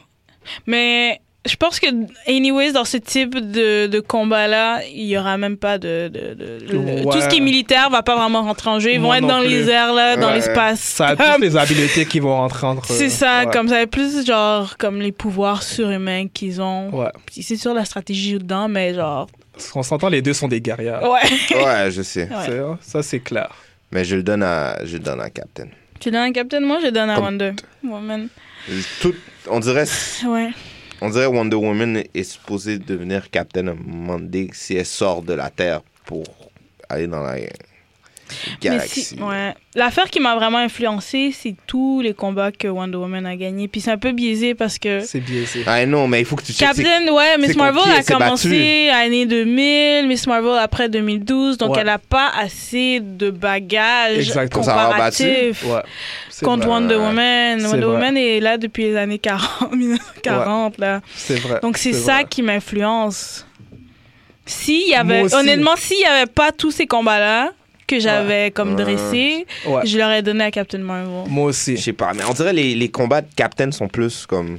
[SPEAKER 3] Mais je pense que, anyways, dans ce type de, de combat-là, il y aura même pas de. de- de- le-
[SPEAKER 4] Ouais.
[SPEAKER 3] Tout ce qui est militaire va pas vraiment rentrer en jeu. Ils vont
[SPEAKER 4] Moi
[SPEAKER 3] être dans
[SPEAKER 4] plus.
[SPEAKER 3] les airs, là, dans l'espace.
[SPEAKER 4] Ça a toutes les habiletés qui vont rentrer entre
[SPEAKER 3] C'est ça,
[SPEAKER 4] ouais.
[SPEAKER 3] comme ça plus genre comme les pouvoirs surhumains qu'ils ont.
[SPEAKER 4] Ouais.
[SPEAKER 3] C'est sûr la stratégie dedans, mais genre.
[SPEAKER 4] Parce qu'on s'entend, les deux sont des guerrières.
[SPEAKER 3] Ouais.
[SPEAKER 2] Ouais, je sais.
[SPEAKER 3] Ouais.
[SPEAKER 4] Ça, c'est clair.
[SPEAKER 2] Mais je le donne à, je le donne à Captain.
[SPEAKER 3] Tu donnes un Captain, moi je donne à
[SPEAKER 2] Comme-
[SPEAKER 3] Wonder Woman.
[SPEAKER 2] Tout, on dirait...
[SPEAKER 3] Ouais.
[SPEAKER 2] On dirait Wonder Woman est supposée devenir Captain à un moment donné si elle sort de la Terre pour aller dans la Galaxy.
[SPEAKER 3] si- ouais. L'affaire qui m'a vraiment influencé, c'est tous les combats que Wonder Woman a gagnés. Puis c'est un peu biaisé parce que
[SPEAKER 4] C'est biaisé.
[SPEAKER 2] Ah non, mais il faut que tu
[SPEAKER 3] Captain, ouais, Miss Marvel a commencé année 2000, Miss Marvel après 2012, donc
[SPEAKER 4] Ouais.
[SPEAKER 3] elle a pas assez de bagages
[SPEAKER 4] Exact.
[SPEAKER 3] Comparatifs
[SPEAKER 4] Ouais.
[SPEAKER 3] Contre
[SPEAKER 4] vrai.
[SPEAKER 3] Wonder Woman. Wonder
[SPEAKER 4] vrai.
[SPEAKER 3] Woman est là depuis les années 40, 1940 là.
[SPEAKER 4] C'est vrai.
[SPEAKER 3] Donc c'est ça
[SPEAKER 4] vrai.
[SPEAKER 3] qui m'influence. S'il y avait, honnêtement, s'il y avait pas tous ces combats-là que j'avais comme
[SPEAKER 2] Ouais.
[SPEAKER 3] dressés,
[SPEAKER 4] Ouais.
[SPEAKER 3] je l'aurais donné à Captain Marvel.
[SPEAKER 4] Moi
[SPEAKER 2] Je
[SPEAKER 4] aussi.
[SPEAKER 2] sais pas, mais on dirait les, les combats de Captain sont plus comme.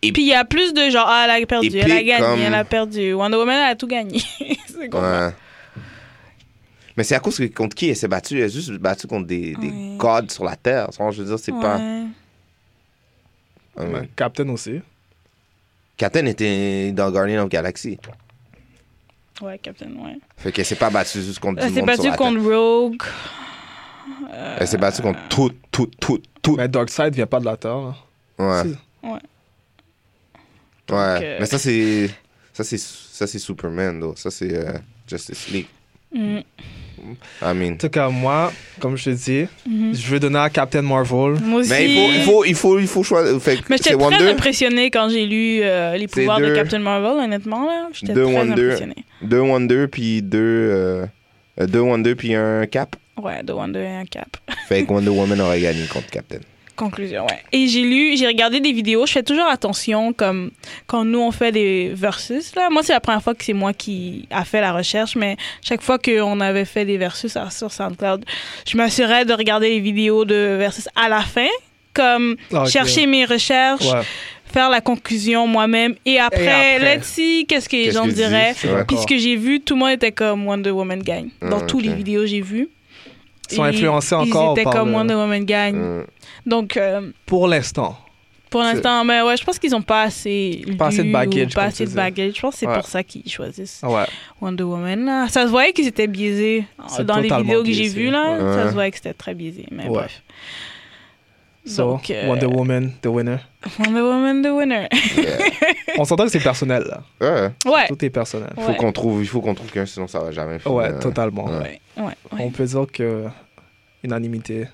[SPEAKER 3] Puis il y a plus de genre, ah, elle a perdu, elle a gagné,
[SPEAKER 2] comme-
[SPEAKER 3] elle a perdu. Wonder Woman, elle a tout gagné. C'est
[SPEAKER 2] Ouais. Mais c'est à cause que contre qui elle s'est battue? Elle s'est juste battue contre des, des
[SPEAKER 3] Ouais.
[SPEAKER 2] gods sur la Terre. Je veux dire, c'est pas.
[SPEAKER 3] Ouais.
[SPEAKER 2] Ouais.
[SPEAKER 4] Ouais, Captain aussi.
[SPEAKER 2] Captain était dans Guardian of Galaxy.
[SPEAKER 3] Ouais, Captain, ouais.
[SPEAKER 2] Fait qu'elle s'est pas battue juste contre
[SPEAKER 3] Elle
[SPEAKER 2] du
[SPEAKER 3] s'est
[SPEAKER 2] monde sur
[SPEAKER 3] battue
[SPEAKER 2] la
[SPEAKER 3] contre
[SPEAKER 2] Terre.
[SPEAKER 3] Rogue.
[SPEAKER 2] Elle s'est battue contre tout, tout, tout, tout.
[SPEAKER 4] Mais Darkseid vient pas de la Terre. là.
[SPEAKER 2] Ouais.
[SPEAKER 4] Si.
[SPEAKER 3] Ouais.
[SPEAKER 2] Ouais.
[SPEAKER 3] euh,
[SPEAKER 2] Mais ça, c'est. Ça, c'est. Ça, c'est Superman, though. Ça, c'est euh, Justice League.
[SPEAKER 3] Mm.
[SPEAKER 2] I mean.
[SPEAKER 4] En tout cas, moi, comme je te dis,
[SPEAKER 3] Mhm.
[SPEAKER 4] je veux donner à Captain Marvel.
[SPEAKER 3] Moi aussi.
[SPEAKER 2] Mais il faut, il faut, il faut, il faut choisir. Fait
[SPEAKER 3] Mais j'étais très
[SPEAKER 2] Wonder.
[SPEAKER 3] impressionnée quand j'ai lu euh, les pouvoirs de
[SPEAKER 2] deux-
[SPEAKER 3] Captain Marvel, honnêtement. là. J'étais
[SPEAKER 2] Deux
[SPEAKER 3] très
[SPEAKER 2] Wonder.
[SPEAKER 3] impressionnée.
[SPEAKER 2] Deux Wonder, puis deux. euh, euh, deux Wonder, puis un Cap.
[SPEAKER 3] Ouais, de Wonder et un cap.
[SPEAKER 2] Fait que Wonder Woman aurait gagné contre Captain.
[SPEAKER 3] Conclusion, ouais. Et j'ai lu, j'ai regardé des vidéos. Je fais toujours attention, comme quand nous on fait des versus. Là, moi c'est la première fois que c'est moi qui a fait la recherche, mais chaque fois qu'on avait fait des versus sur SoundCloud, je m'assurais de regarder les vidéos de versus à la fin, comme
[SPEAKER 4] Ah,
[SPEAKER 3] chercher mes recherches,
[SPEAKER 4] Ouais.
[SPEAKER 3] faire la conclusion moi-même, et après,
[SPEAKER 4] après?
[SPEAKER 3] let's see qu'est-ce que les
[SPEAKER 2] Qu'est-ce
[SPEAKER 3] gens
[SPEAKER 2] que
[SPEAKER 3] diraient. Puis ce que j'ai vu, tout le monde était comme Wonder Woman gagne. Dans
[SPEAKER 2] Ah,
[SPEAKER 3] tous les vidéos que j'ai vues.
[SPEAKER 4] Ils sont
[SPEAKER 3] Ils-
[SPEAKER 4] influencés
[SPEAKER 3] Ils
[SPEAKER 4] encore
[SPEAKER 3] étaient
[SPEAKER 4] par
[SPEAKER 3] comme
[SPEAKER 4] le-
[SPEAKER 3] Wonder Woman gagne.
[SPEAKER 2] Euh,
[SPEAKER 3] Donc, euh,
[SPEAKER 4] Pour l'instant.
[SPEAKER 3] pour l'instant, mais ouais, je pense qu'ils n'ont pas assez
[SPEAKER 4] Pas assez de
[SPEAKER 3] lu
[SPEAKER 4] baggage,
[SPEAKER 3] ou pas assez de baggage. Je pense que c'est
[SPEAKER 4] Ouais.
[SPEAKER 3] pour ça qu'ils choisissent
[SPEAKER 4] Ouais.
[SPEAKER 3] Wonder Woman. Là. Ça se voyait qu'ils étaient biaisés
[SPEAKER 4] C'est
[SPEAKER 3] dans les vidéos que j'ai vues là.
[SPEAKER 2] Ouais.
[SPEAKER 3] Ça se voyait que c'était très biaisé. Mais
[SPEAKER 4] Ouais.
[SPEAKER 3] bref.
[SPEAKER 4] So,
[SPEAKER 3] Donc, euh,
[SPEAKER 4] Wonder Woman, the winner.
[SPEAKER 3] Wonder Woman, the winner.
[SPEAKER 4] On s'entend que c'est personnel, là.
[SPEAKER 2] ouais.
[SPEAKER 3] ouais.
[SPEAKER 4] Tout est personnel.
[SPEAKER 2] Faut
[SPEAKER 3] Ouais.
[SPEAKER 2] qu'on trouve, il faut qu'on trouve qu'un, sinon ça va jamais finir.
[SPEAKER 4] Ouais, totalement.
[SPEAKER 2] Ouais.
[SPEAKER 3] Ouais. Ouais.
[SPEAKER 4] On peut dire que unanimité.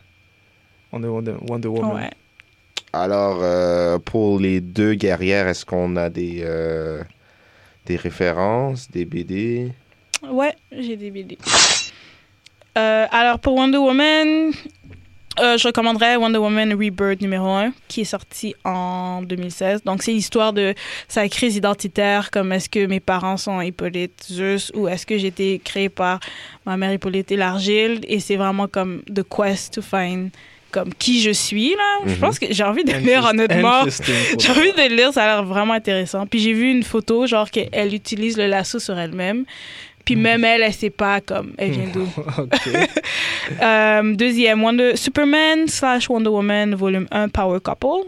[SPEAKER 4] Wonder, Wonder, Wonder Woman.
[SPEAKER 3] Ouais.
[SPEAKER 2] Alors, euh, pour les deux guerrières, est-ce qu'on a des, euh, des références, des BD
[SPEAKER 3] Ouais, j'ai des BD. Euh, alors, pour Wonder Woman, euh, je recommanderais Wonder Woman Rebirth numéro 1, qui est sorti en 2016. Donc, c'est l'histoire de sa crise identitaire, comme est-ce que mes parents sont Hippolyte Zeus ou est-ce que j'ai été créée par ma mère Hippolyte et l'Argile. Et c'est vraiment comme The Quest to find comme qui je suis, là. Je
[SPEAKER 2] Mhm.
[SPEAKER 3] pense que j'ai envie de lire, honnêtement.
[SPEAKER 4] Interesting.
[SPEAKER 3] J'ai envie de le lire, ça a l'air vraiment intéressant. Puis j'ai vu une photo, genre qu'elle utilise le lasso sur elle-même. Puis même elle, elle sait pas comme elle vient d'où. Euh, deuxième, Wonder, Superman slash Wonder Woman, volume 1, Power Couple,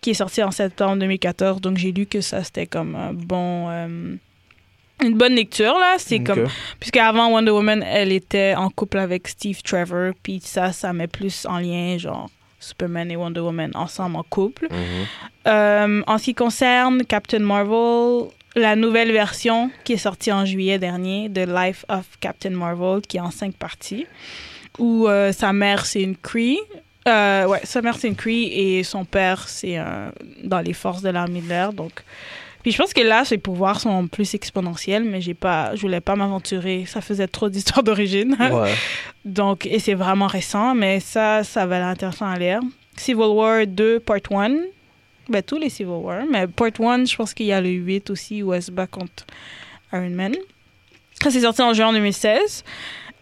[SPEAKER 3] qui est sorti en septembre 2014. Donc j'ai lu que ça, c'était comme un bon... euh, une bonne lecture, là. C'est comme... Puisque avant Wonder Woman, elle était en couple avec Steve Trevor. Puis ça, ça met plus en lien, genre... Superman et Wonder Woman ensemble en couple.
[SPEAKER 2] Mhm.
[SPEAKER 3] Euh, en ce qui concerne Captain Marvel, la nouvelle version qui est sortie en juillet dernier de Life of Captain Marvel, qui est en cinq parties, où euh, sa mère c'est une Cree. Euh, ouais, sa mère c'est une Cree et son père c'est dans les forces de l'armée de l'air. Donc, puis je pense que là ses pouvoirs sont plus exponentiels, mais j'ai pas, je voulais pas m'aventurer. Ça faisait trop d'histoires d'origine.
[SPEAKER 4] Ouais.
[SPEAKER 3] Donc, et c'est vraiment récent, mais ça, ça va l'air intéressant à lire. Civil War 2, Part 1. Ben, tous les Civil War. Mais Part 1, je pense qu'il y a le 8 aussi, où elle se bat contre Iron Man. Ça, c'est sorti en juin 2016.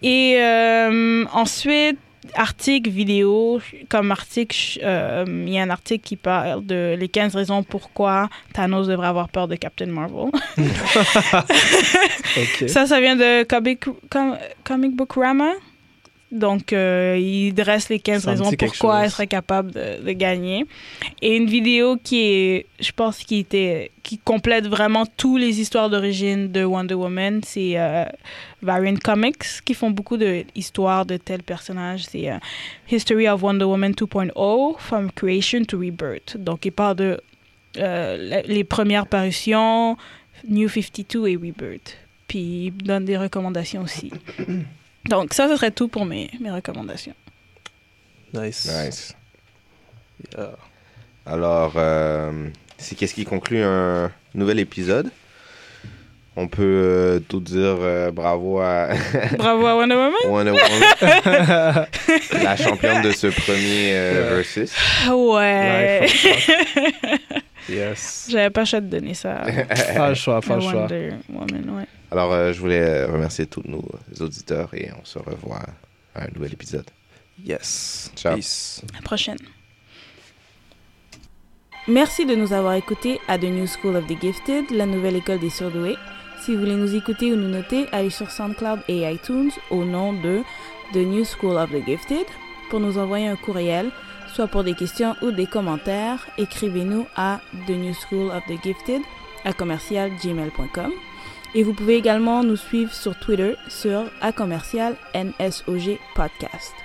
[SPEAKER 3] Et euh, ensuite, article vidéo, comme article, euh, il y a un article qui parle de les 15 raisons pourquoi Thanos devrait avoir peur de Captain Marvel.
[SPEAKER 4] Ok.
[SPEAKER 3] Ça, ça vient de Comic, Com- Comic Book Rama. Donc, euh, il dresse les 15
[SPEAKER 4] Ça me
[SPEAKER 3] raisons pourquoi elle serait capable de, de gagner. Et une vidéo qui est, je pense, qui était, qui complète vraiment toutes les histoires d'origine de Wonder Woman. C'est euh, Variant Comics qui font beaucoup d'histoires de tels personnages. C'est euh, History of Wonder Woman 2.0, From Creation to Rebirth. Donc, il parle de euh, les premières parutions, New 52 et Rebirth. puis il donne des recommandations aussi. Donc, ça, ce serait tout pour mes, mes recommandations.
[SPEAKER 4] Nice.
[SPEAKER 2] Nice.
[SPEAKER 4] Yeah.
[SPEAKER 2] Alors, euh, c'est qu'est-ce qui conclut un nouvel épisode? On peut euh, tout dire euh, bravo à
[SPEAKER 3] Bravo à Wonder Woman.
[SPEAKER 2] Wonder Woman, la championne de ce premier euh, versus.
[SPEAKER 3] Ouais.
[SPEAKER 4] Life of Yes.
[SPEAKER 3] J'avais pas choix de donner ça.
[SPEAKER 4] Pas le choix, pas le choix.
[SPEAKER 3] Wonder Woman, ouais.
[SPEAKER 2] Alors, euh, je voulais remercier tous nos auditeurs et on se revoit à un nouvel épisode.
[SPEAKER 4] Yes.
[SPEAKER 2] Ciao.
[SPEAKER 4] Peace.
[SPEAKER 3] À la prochaine. Merci de nous avoir écoutés à The New School of the Gifted, la nouvelle école des surdoués. Si vous voulez nous écouter ou nous noter, allez sur SoundCloud et iTunes au nom de The New School of the Gifted. Pour nous envoyer un courriel, soit pour des questions ou des commentaires, écrivez-nous à The New School of the Gifted à commercialgmail.com. Et vous pouvez également nous suivre sur Twitter sur à commercial NSOG Podcast.